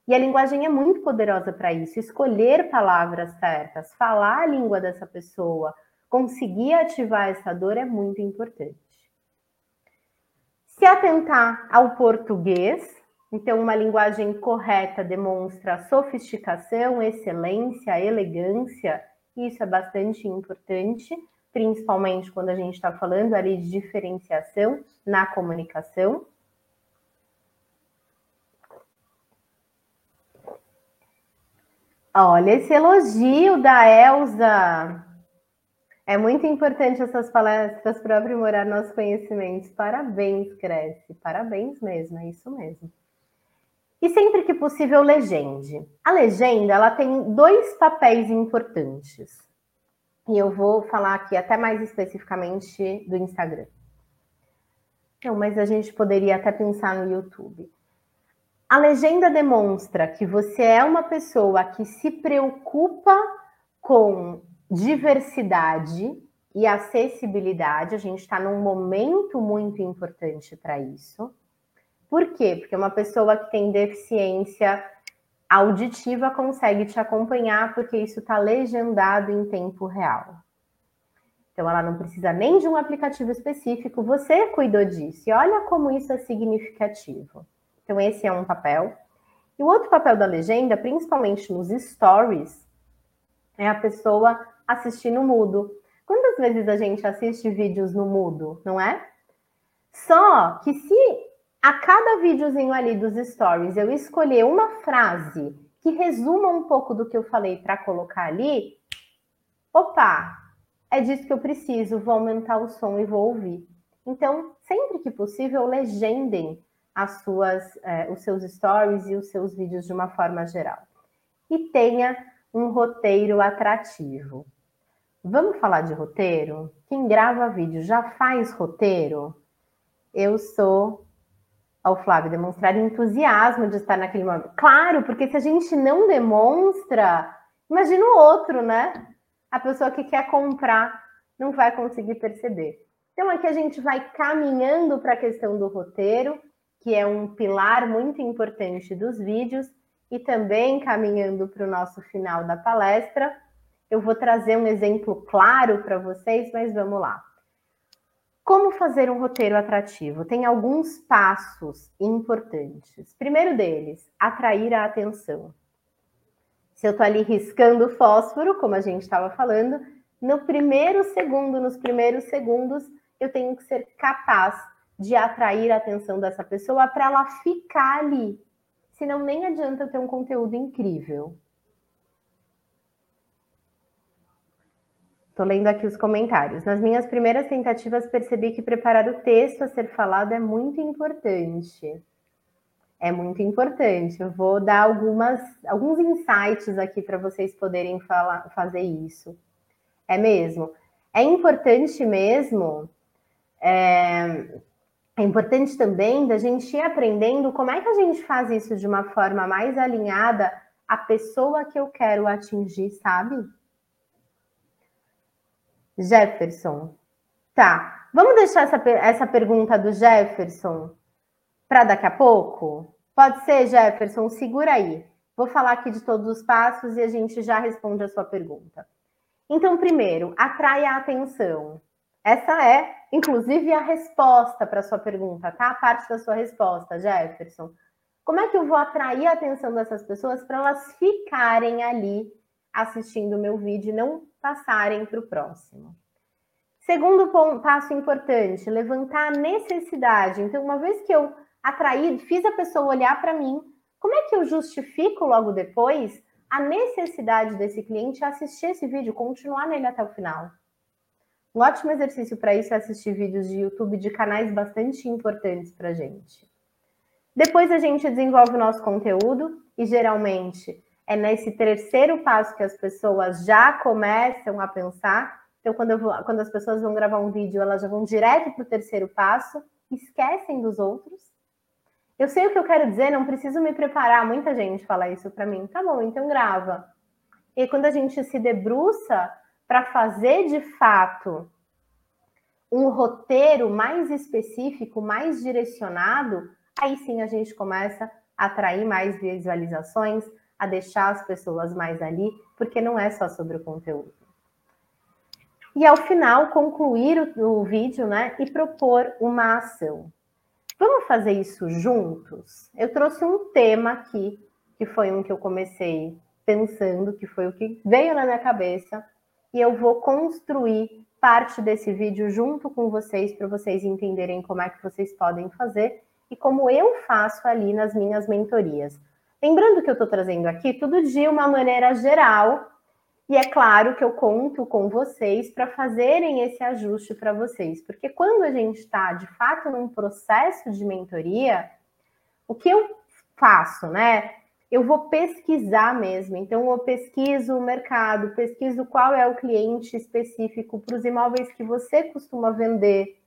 E a linguagem é muito poderosa para isso. Escolher palavras certas, falar a língua dessa pessoa, conseguir ativar essa dor é muito importante. Se atentar ao português, então uma linguagem correta demonstra sofisticação, excelência, elegância, isso é bastante importante, principalmente quando a gente está falando ali de diferenciação na comunicação. Olha esse elogio da Elsa. É muito importante essas palestras para aprimorar nossos conhecimentos. Parabéns, Cresce. Parabéns mesmo, é isso mesmo. E sempre que possível, legende. A legenda ela tem dois papéis importantes. E eu vou falar aqui até mais especificamente do Instagram. Não, mas a gente poderia até pensar no YouTube. A legenda demonstra que você é uma pessoa que se preocupa com diversidade e acessibilidade. A gente está num momento muito importante para isso. Por quê? Porque uma pessoa que tem deficiência auditiva consegue te acompanhar, porque isso está legendado em tempo real. Então, ela não precisa nem de um aplicativo específico, você cuidou disso. E olha como isso é significativo. Então, esse é um papel. E o outro papel da legenda, principalmente nos stories, é a pessoa assistir no mudo. Quantas vezes a gente assiste vídeos no mudo, não é? Só que se a cada videozinho ali dos stories eu escolher uma frase que resuma um pouco do que eu falei para colocar ali, opa, é disso que eu preciso, vou aumentar o som e vou ouvir. Então, sempre que possível, legendem as suas, é, os seus stories e os seus vídeos de uma forma geral. E tenha um roteiro atrativo. Vamos falar de roteiro? Quem grava vídeo já faz roteiro? Eu sou ao Flávio demonstrar entusiasmo de estar naquele momento. Claro, porque se a gente não demonstra, imagina o outro, né? A pessoa que quer comprar não vai conseguir perceber. Então aqui a gente vai caminhando para a questão do roteiro, que é um pilar muito importante dos vídeos, e também caminhando para o nosso final da palestra. Eu vou trazer um exemplo claro para vocês, mas vamos lá. Como fazer um roteiro atrativo? Tem alguns passos importantes. Primeiro deles, atrair a atenção. Se eu estou ali riscando fósforo, como a gente estava falando, no primeiro segundo, nos primeiros segundos, eu tenho que ser capaz de atrair a atenção dessa pessoa para ela ficar ali. Senão nem adianta ter um conteúdo incrível. Estou lendo aqui os comentários. Nas minhas primeiras tentativas, percebi que preparar o texto a ser falado é muito importante. É muito importante. Eu vou dar algumas, alguns insights aqui para vocês poderem falar, fazer isso. É mesmo. É importante mesmo. É, é importante também da gente ir aprendendo como é que a gente faz isso de uma forma mais alinhada à pessoa que eu quero atingir, sabe? Jefferson. Tá. Vamos deixar essa, essa pergunta do Jefferson para daqui a pouco? Pode ser, Jefferson? Segura aí. Vou falar aqui de todos os passos e a gente já responde a sua pergunta. Então, primeiro, atraia a atenção. Essa é, inclusive, a resposta para a sua pergunta, tá? A parte da sua resposta, Jefferson. Como é que eu vou atrair a atenção dessas pessoas para elas ficarem ali assistindo o meu vídeo e não passarem para o próximo. Segundo passo importante, levantar a necessidade. Então, uma vez que eu atraí, fiz a pessoa olhar para mim, como é que eu justifico logo depois a necessidade desse cliente assistir esse vídeo, continuar nele até o final? Um ótimo exercício para isso é assistir vídeos de YouTube de canais bastante importantes para a gente. Depois a gente desenvolve o nosso conteúdo e geralmente é nesse terceiro passo que as pessoas já começam a pensar. Então, quando, vou, quando as pessoas vão gravar um vídeo, elas já vão direto para o terceiro passo, esquecem dos outros. Eu sei o que eu quero dizer, não preciso me preparar. Muita gente fala isso para mim. Tá bom, então grava. E quando a gente se debruça para fazer de fato um roteiro mais específico, mais direcionado, aí sim a gente começa a atrair mais visualizações, a deixar as pessoas mais ali, porque não é só sobre o conteúdo. E ao final, concluir o, o vídeo né, e propor uma ação. Vamos fazer isso juntos? Eu trouxe um tema aqui, que foi um que eu comecei pensando, que foi o que veio na minha cabeça, e eu vou construir parte desse vídeo junto com vocês para vocês entenderem como é que vocês podem fazer e como eu faço ali nas minhas mentorias. Lembrando que eu estou trazendo aqui tudo de uma maneira geral, E é claro que eu conto com vocês para fazerem esse ajuste para vocês, porque quando a gente está de fato num processo de mentoria, o que eu faço, né? Eu vou pesquisar mesmo. Então, eu pesquiso o mercado, pesquiso qual é o cliente específico para os imóveis que você costuma vender,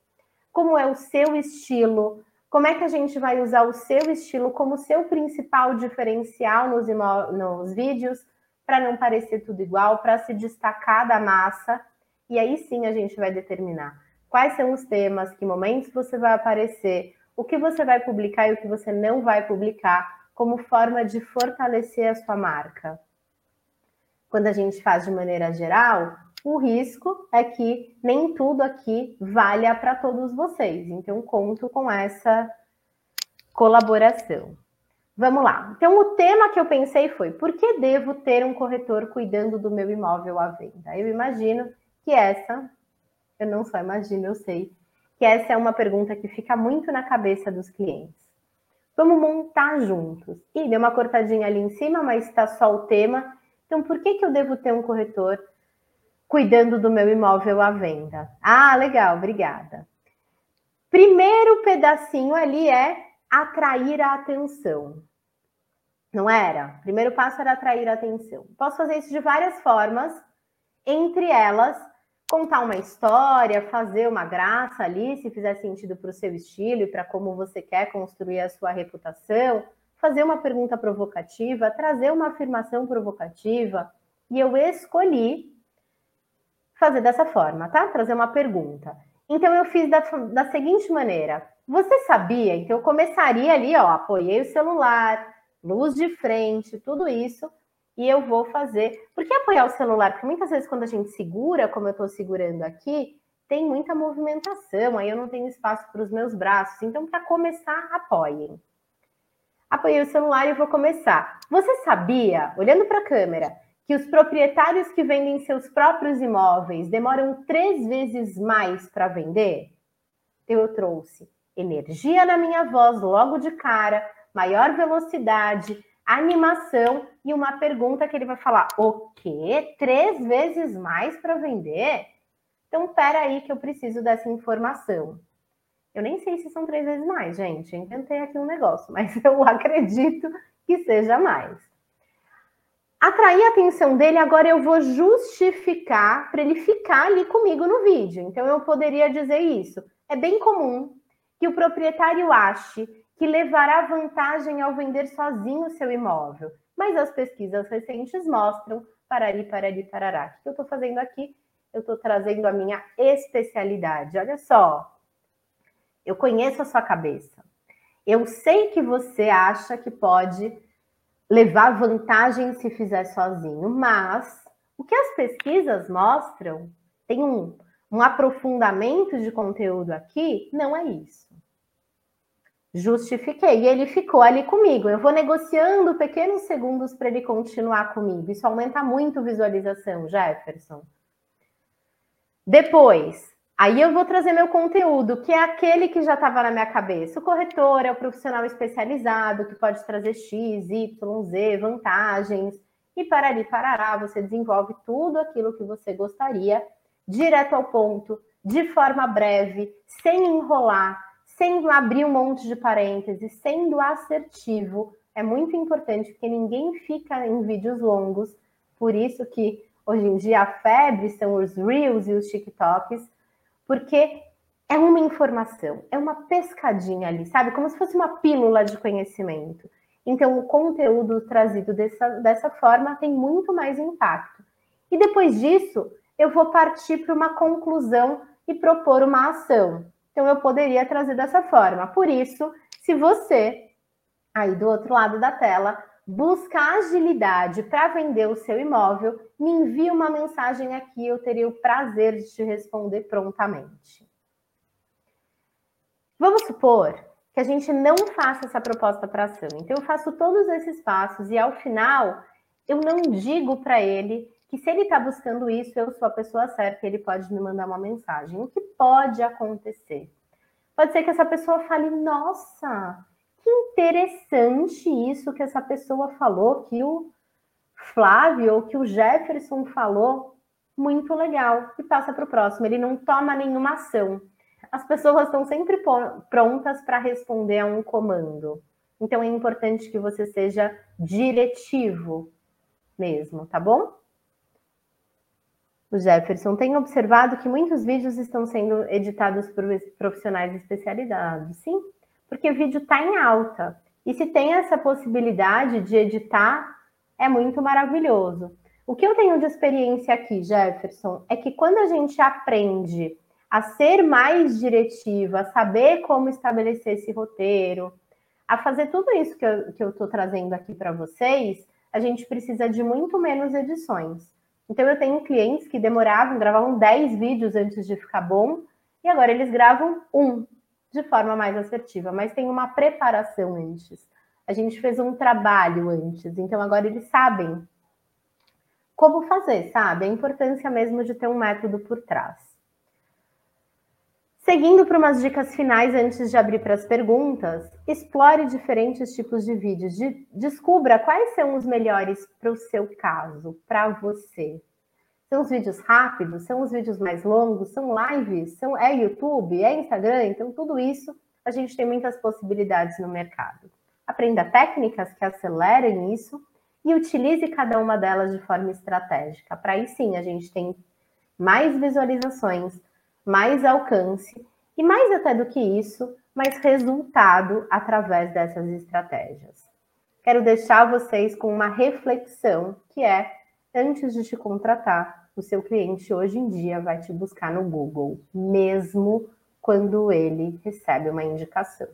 como é o seu estilo, como é que a gente vai usar o seu estilo como seu principal diferencial nos, nos vídeos para não parecer tudo igual, para se destacar da massa. E aí sim a gente vai determinar quais são os temas, que momentos você vai aparecer, o que você vai publicar e o que você não vai publicar, como forma de fortalecer a sua marca. Quando a gente faz de maneira geral, o risco é que nem tudo aqui valha para todos vocês. Então, conto com essa colaboração. Vamos lá. Então, o tema que eu pensei foi: por que devo ter um corretor cuidando do meu imóvel à venda? Eu imagino que essa, eu não só imagino, eu sei, que essa é uma pergunta que fica muito na cabeça dos clientes. Vamos montar juntos. E deu uma cortadinha ali em cima, mas está só o tema. Então, por que, que eu devo ter um corretor cuidando do meu imóvel à venda? Ah, legal, obrigada. Primeiro pedacinho ali é atrair a atenção. Não era? Primeiro passo era atrair a atenção. Posso fazer isso de várias formas, entre elas, contar uma história, fazer uma graça ali, se fizer sentido para o seu estilo e para como você quer construir a sua reputação, fazer uma pergunta provocativa, trazer uma afirmação provocativa. E eu escolhi fazer dessa forma, tá? Trazer uma pergunta. Então eu fiz da, da seguinte maneira: você sabia? Então eu começaria ali, ó, apoiei o celular, luz de frente, tudo isso, e eu vou fazer. Por que apoiar o celular? Porque muitas vezes quando a gente segura, como eu estou segurando aqui, tem muita movimentação, aí eu não tenho espaço para os meus braços. Então, para começar, apoiem. Apoiei o celular e vou começar. Você sabia, olhando para a câmera, que os proprietários que vendem seus próprios imóveis demoram três vezes mais para vender? Eu trouxe energia na minha voz logo de cara, maior velocidade, animação e uma pergunta que ele vai falar: o quê? Três vezes mais para vender? Então, pera aí que eu preciso dessa informação. Eu nem sei se são três vezes mais, gente. Inventei aqui um negócio, mas eu acredito que seja mais. Atrair a atenção dele, agora eu vou justificar para ele ficar ali comigo no vídeo. Então, eu poderia dizer isso. É bem comum que o proprietário ache que levará vantagem ao vender sozinho seu imóvel. Mas as pesquisas recentes mostram parari, parari, parará. O que eu estou fazendo aqui? Eu estou trazendo a minha especialidade. Olha só, eu conheço a sua cabeça. Eu sei que você acha que pode levar vantagem se fizer sozinho, mas o que as pesquisas mostram, tem um, um aprofundamento de conteúdo aqui, não é isso. Justifiquei. E ele ficou ali comigo. Eu vou negociando pequenos segundos para ele continuar comigo. Isso aumenta muito visualização, Jefferson. Depois, aí eu vou trazer meu conteúdo, que é aquele que já estava na minha cabeça. O corretor é o profissional especializado que pode trazer X, Y, Z, vantagens. E para ali parará, você desenvolve tudo aquilo que você gostaria, direto ao ponto, de forma breve, sem enrolar, sem abrir um monte de parênteses, sendo assertivo, é muito importante, porque ninguém fica em vídeos longos, por isso que hoje em dia a febre são os Reels e os TikToks, porque é uma informação, é uma pescadinha ali, sabe? Como se fosse uma pílula de conhecimento. Então, o conteúdo trazido dessa, dessa forma tem muito mais impacto. E depois disso, eu vou partir para uma conclusão e propor uma ação. Então, eu poderia trazer dessa forma. Por isso, se você, aí do outro lado da tela, busca agilidade para vender o seu imóvel, me envie uma mensagem aqui, eu teria o prazer de te responder prontamente. Vamos supor que a gente não faça essa proposta para ação. Então, eu faço todos esses passos e ao final eu não digo para ele que se ele está buscando isso, eu sou a pessoa certa, ele pode me mandar uma mensagem. O que pode acontecer? Pode ser que essa pessoa fale, nossa, que interessante isso que essa pessoa falou, que o Flávio ou que o Jefferson falou, muito legal, e passa para o próximo. Ele não toma nenhuma ação. As pessoas estão sempre prontas para responder a um comando. Então é importante que você seja diretivo mesmo, tá bom? O Jefferson tem observado que muitos vídeos estão sendo editados por profissionais especializados. Sim, porque vídeo está em alta. E se tem essa possibilidade de editar, é muito maravilhoso. O que eu tenho de experiência aqui, Jefferson, é que quando a gente aprende a ser mais diretiva, a saber como estabelecer esse roteiro, a fazer tudo isso que eu estou trazendo aqui para vocês, a gente precisa de muito menos edições. Então, eu tenho clientes que demoravam, gravavam 10 vídeos antes de ficar bom, e agora eles gravam um de forma mais assertiva, mas tem uma preparação antes. A gente fez um trabalho antes, então agora eles sabem como fazer, sabe? A importância mesmo de ter um método por trás. Seguindo para umas dicas finais antes de abrir para as perguntas, explore diferentes tipos de vídeos, de, descubra quais são os melhores para o seu caso, para você. São os vídeos rápidos, são os vídeos mais longos, são lives, são, é YouTube, é Instagram, então tudo isso a gente tem muitas possibilidades no mercado. Aprenda técnicas que acelerem isso e utilize cada uma delas de forma estratégica. Para aí sim a gente tem mais visualizações, mais alcance e mais até do que isso, mais resultado através dessas estratégias. Quero deixar vocês com uma reflexão que é antes de te contratar, o seu cliente hoje em dia vai te buscar no Google, mesmo quando ele recebe uma indicação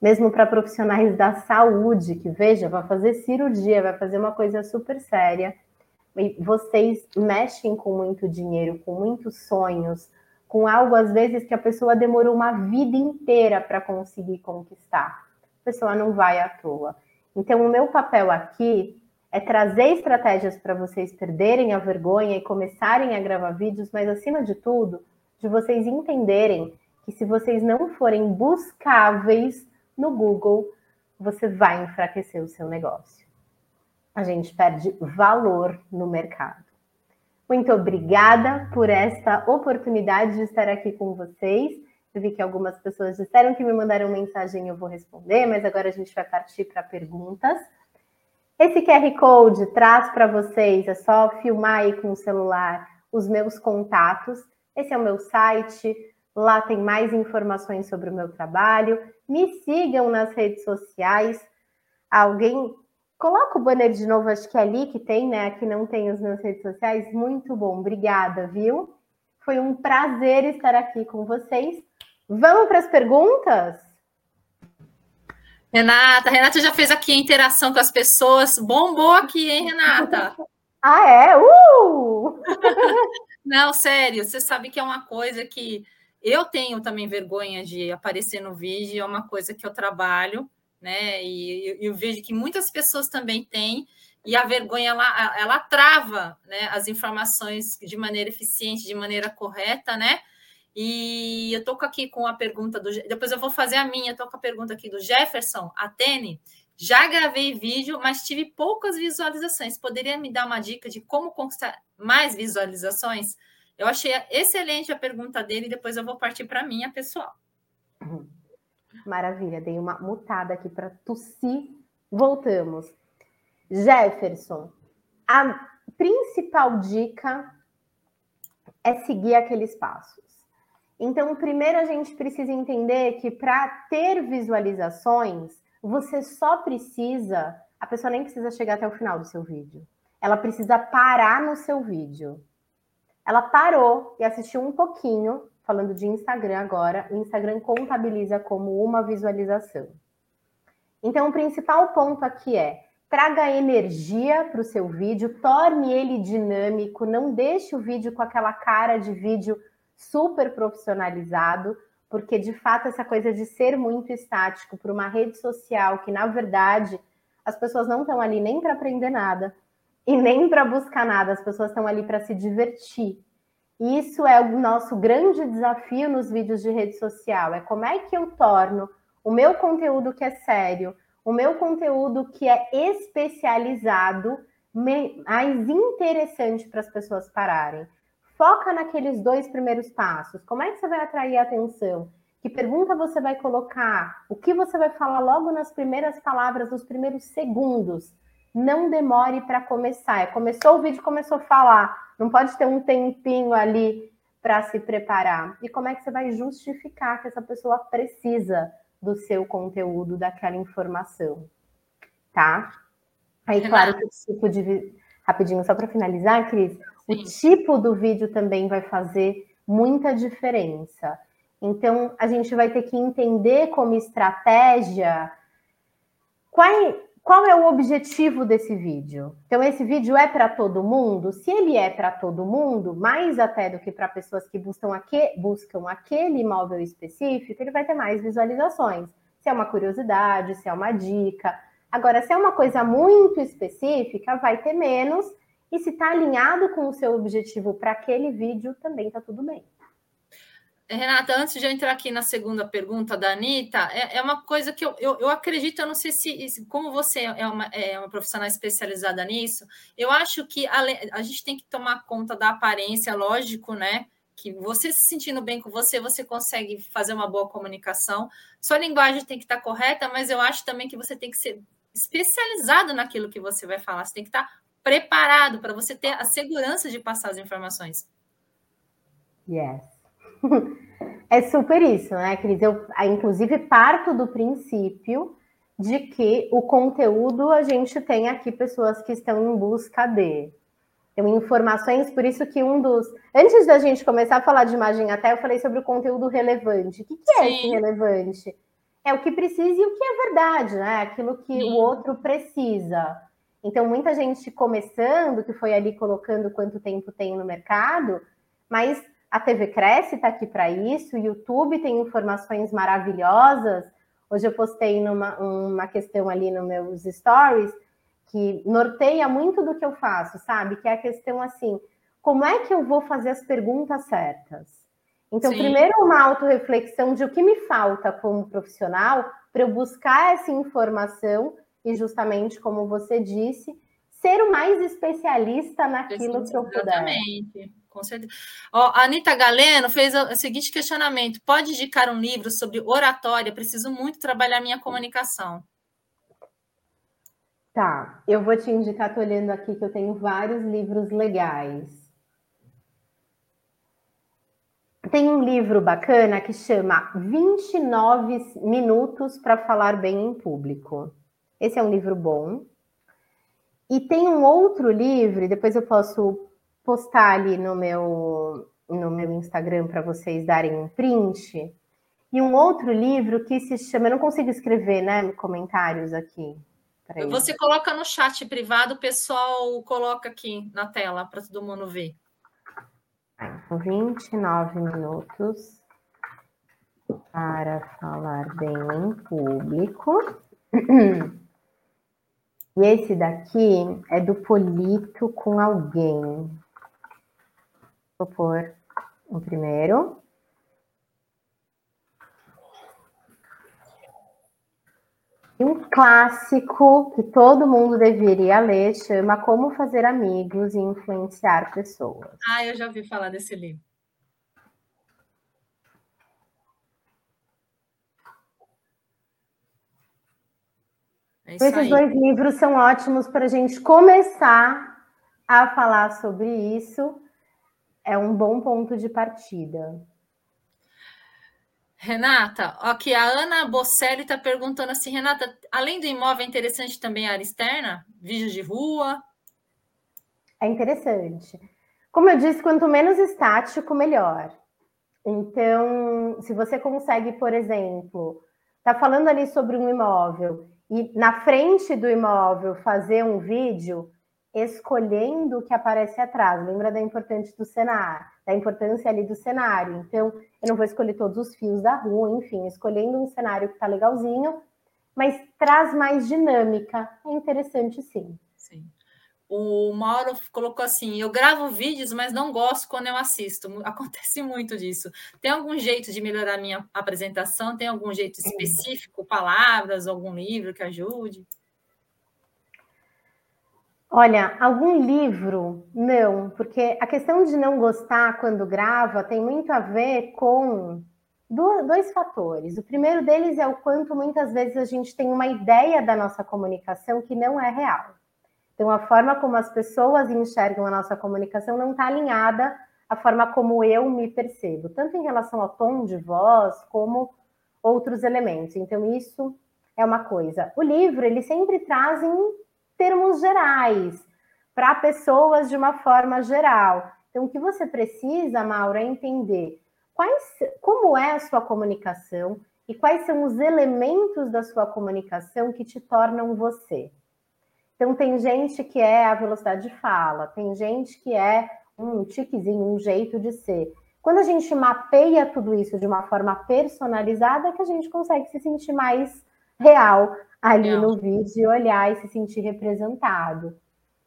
mesmo para profissionais da saúde, que veja, vai fazer cirurgia, vai fazer uma coisa super séria. E vocês mexem com muito dinheiro, com muitos sonhos, com algo às vezes que a pessoa demorou uma vida inteira para conseguir conquistar. A pessoa não vai à toa. Então, o meu papel aqui é trazer estratégias para vocês perderem a vergonha e começarem a gravar vídeos, mas acima de tudo, de vocês entenderem que se vocês não forem buscáveis no Google, você vai enfraquecer o seu negócio. A gente perde valor no mercado. Muito obrigada por esta oportunidade de estar aqui com vocês. Eu vi que algumas pessoas disseram que me mandaram mensagem, eu vou responder, mas agora a gente vai partir para perguntas. Esse QR Code traz para vocês, é só filmar aí com o celular os meus contatos. Esse é o meu site, Lá tem mais informações sobre o meu trabalho. Me sigam nas redes sociais. Alguém coloca o banner de novo, acho que é ali que tem, né? Aqui não tem as minhas redes sociais. Muito bom, obrigada, viu? Foi um prazer estar aqui com vocês. Vamos para as perguntas? Renata, Renata já fez aqui a interação com as pessoas. Bombou aqui, hein, Renata? ah, é? Uh! Não, sério, você sabe que é uma coisa que eu tenho também vergonha de aparecer no vídeo, é uma coisa que eu trabalho, né? E eu vejo que muitas pessoas também têm, e a vergonha ela, ela trava né, as informações de maneira eficiente, de maneira correta, né? E eu estou aqui com a pergunta do. Depois eu vou fazer a minha, estou com a pergunta aqui do Jefferson Atene. Já gravei vídeo, mas tive poucas visualizações. Poderia me dar uma dica de como conquistar mais visualizações? Eu achei excelente a pergunta dele, depois eu vou partir para a minha pessoal. Maravilha, dei uma mutada aqui para tossir. Voltamos. Jefferson, a principal dica é seguir aqueles passos. Então, primeiro a gente precisa entender que para ter visualizações, você só precisa, a pessoa nem precisa chegar até o final do seu vídeo. Ela precisa parar no seu vídeo. Ela parou e assistiu um pouquinho, falando de Instagram agora, o Instagram contabiliza como uma visualização. Então, o principal ponto aqui é traga energia para o seu vídeo, torne ele dinâmico, não deixe o vídeo com aquela cara de vídeo super profissionalizado, porque de fato essa coisa de ser muito estático para uma rede social que na verdade as pessoas não estão ali nem para aprender nada, e nem para buscar nada, as pessoas estão ali para se divertir. Isso é o nosso grande desafio nos vídeos de rede social, é como é que eu torno o meu conteúdo que é sério, o meu conteúdo que é especializado mais interessante para as pessoas pararem. Foca naqueles dois primeiros passos. Como é que você vai atrair a atenção? Que pergunta você vai colocar? O que você vai falar logo nas primeiras palavras, nos primeiros segundos? Não demore para começar. É, começou o vídeo, começou a falar. Não pode ter um tempinho ali para se preparar. E como é que você vai justificar que essa pessoa precisa do seu conteúdo, daquela informação? Tá? Aí, claro que o tipo de. Rapidinho, só para finalizar, Cris, Sim. o tipo do vídeo também vai fazer muita diferença. Então, a gente vai ter que entender como estratégia qual, qual é o objetivo desse vídeo. Então, esse vídeo é para todo mundo? Se ele é para todo mundo, mais até do que para pessoas que buscam, aque, buscam aquele imóvel específico, ele vai ter mais visualizações. Se é uma curiosidade, se é uma dica, Agora, se é uma coisa muito específica, vai ter menos. E se está alinhado com o seu objetivo para aquele vídeo, também está tudo bem. Renata, antes de eu entrar aqui na segunda pergunta da Anitta, é, é uma coisa que eu, eu, eu, acredito, eu não sei se, como você é uma, é uma profissional especializada nisso, eu acho que a, a gente tem que tomar conta da aparência, lógico, né? que você se sentindo bem com você, você consegue fazer uma boa comunicação. Sua linguagem tem que estar correta, mas eu acho também que você tem que ser especializado naquilo que você vai falar. Você tem que estar preparado para você ter a segurança de passar as informações. Yes. É super isso, né, Cris? Eu, inclusive, parto do princípio de que o conteúdo a gente tem aqui pessoas que estão em busca de. Informações, por isso que um dos. Antes da gente começar a falar de imagem até, eu falei sobre o conteúdo relevante. O que, que é esse relevante? é o que precisa e o que é verdade, né? Aquilo que Sim. o outro precisa. Então, muita gente começando, que foi ali colocando quanto tempo tem no mercado, mas a TV Cresce está aqui para isso, o YouTube tem informações maravilhosas. Hoje eu postei numa, uma questão ali nos meus stories que norteia muito do que eu faço, sabe? Que é a questão assim: como é que eu vou fazer as perguntas certas? Então, Sim. primeiro uma autorreflexão de o que me falta como profissional para eu buscar essa informação e justamente como você disse, ser o mais especialista naquilo que eu puder. Exatamente. Com certeza. Ó, a Anitta Galeno fez o seguinte questionamento: pode indicar um livro sobre oratória? Preciso muito trabalhar minha comunicação. Tá, eu vou te indicar, tô olhando aqui que eu tenho vários livros legais. Tem um livro bacana que chama 29 Minutos para Falar Bem em Público. Esse é um livro bom. E tem um outro livro, depois eu posso postar ali no meu, no meu Instagram para vocês darem um print. E um outro livro que se chama, eu não consigo escrever, né, comentários aqui. Você coloca no chat privado, o pessoal coloca aqui na tela para todo mundo ver. 29 minutos para falar bem em público. E esse daqui é do Polito com alguém. Vou pôr o primeiro. E um clássico que todo mundo deveria ler chama Como Fazer Amigos e Influenciar Pessoas. Ah, eu já ouvi falar desse livro. É Esses aí. dois livros são ótimos para a gente começar a falar sobre isso. É um bom ponto de partida. Renata, aqui a Ana Bocelli está perguntando assim, Renata, além do imóvel, é interessante também a área externa? Vídeos de rua? É interessante. Como eu disse, quanto menos estático, melhor. Então, se você consegue, por exemplo, tá falando ali sobre um imóvel e na frente do imóvel fazer um vídeo, escolhendo o que aparece atrás. Lembra da importância do cenário, da importância ali do cenário. Então, eu não vou escolher todos os fios da rua, enfim, escolhendo um cenário que está legalzinho, mas traz mais dinâmica. É interessante, sim. Sim. O Mauro colocou assim: eu gravo vídeos, mas não gosto quando eu assisto. Acontece muito disso. Tem algum jeito de melhorar minha apresentação? Tem algum jeito específico, palavras, algum livro que ajude? Olha, algum livro? Não, porque a questão de não gostar quando grava tem muito a ver com dois fatores. O primeiro deles é o quanto muitas vezes a gente tem uma ideia da nossa comunicação que não é real. Então, a forma como as pessoas enxergam a nossa comunicação não está alinhada à forma como eu me percebo, tanto em relação ao tom de voz, como outros elementos. Então, isso é uma coisa. O livro, ele sempre traz em termos gerais, para pessoas de uma forma geral. Então, o que você precisa, Maura, é entender quais, como é a sua comunicação e quais são os elementos da sua comunicação que te tornam você. Então, tem gente que é a velocidade de fala, tem gente que é um tiquezinho, um jeito de ser. Quando a gente mapeia tudo isso de uma forma personalizada, é que a gente consegue se sentir mais real ali no vídeo, olhar e se sentir representado.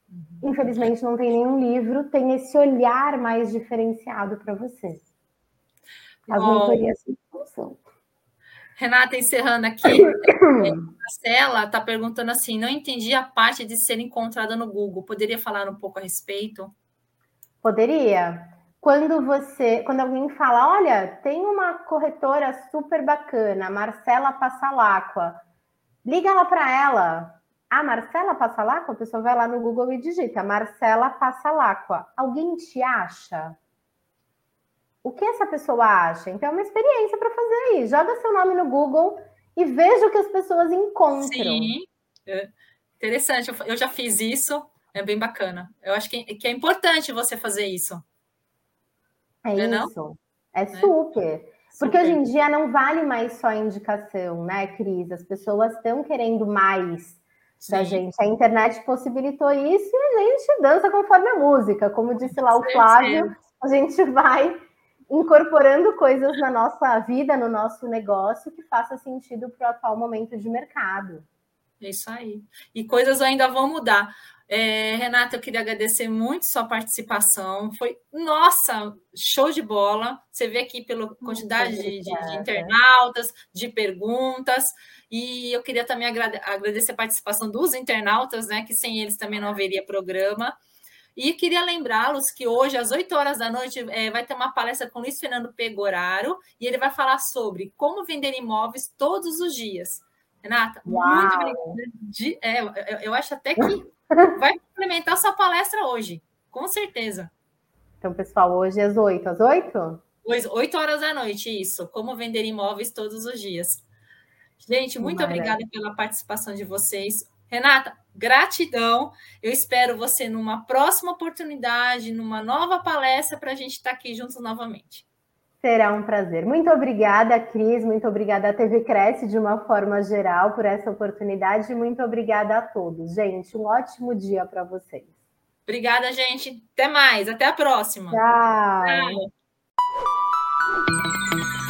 Uhum. Infelizmente, não tem nenhum livro, tem esse olhar mais diferenciado para você. As mentorias são. Renata, encerrando aqui, a Marcela está perguntando assim: não entendi a parte de ser encontrada no Google. Poderia falar um pouco a respeito? Poderia. Quando você, quando alguém fala, olha, tem uma corretora super bacana, Marcela Passalacqua, liga lá para ela. Ah, Marcela Passalacqua? A pessoa vai lá no Google e digita Marcela Passalacqua. Alguém te acha? o que essa pessoa acha. Então, é uma experiência para fazer aí. Joga seu nome no Google e veja o que as pessoas encontram. Sim, é interessante. Eu já fiz isso, é bem bacana. Eu acho que é importante você fazer isso. É, é isso. Não? É, é super. Porque hoje em dia não vale mais só indicação, né, Cris? As pessoas estão querendo mais Sim. da gente. A internet possibilitou isso e a gente dança conforme a música. Como disse lá o Flávio, a gente vai incorporando coisas na nossa vida, no nosso negócio, que faça sentido para o atual momento de mercado. É isso aí. E coisas ainda vão mudar. É, Renata, eu queria agradecer muito sua participação. Foi, nossa, show de bola. Você vê aqui pela quantidade de, de, de, internautas, de perguntas. E eu queria também agradecer a participação dos internautas, né? Que sem eles também não haveria programa. E queria lembrá-los que hoje, às 8 horas da noite, é, vai ter uma palestra com Luiz Fernando Pegoraro e ele vai falar sobre como vender imóveis todos os dias. Renata, Uau. muito obrigada. De, é, eu, eu acho até que vai complementar sua palestra hoje, com certeza. Então, pessoal, hoje é às 8, às 8? 8 horas da noite, isso. Como vender imóveis todos os dias. Gente, muito Maravilha. obrigada pela participação de vocês. Renata, gratidão. Eu espero você numa próxima oportunidade, numa nova palestra, para a gente estar tá aqui juntos novamente. Será um prazer. Muito obrigada, Cris. Muito obrigada à TV Cresce de uma forma geral por essa oportunidade. Muito obrigada a todos. Gente, um ótimo dia para vocês. Obrigada, gente. Até mais. Até a próxima. Tchau. Tchau.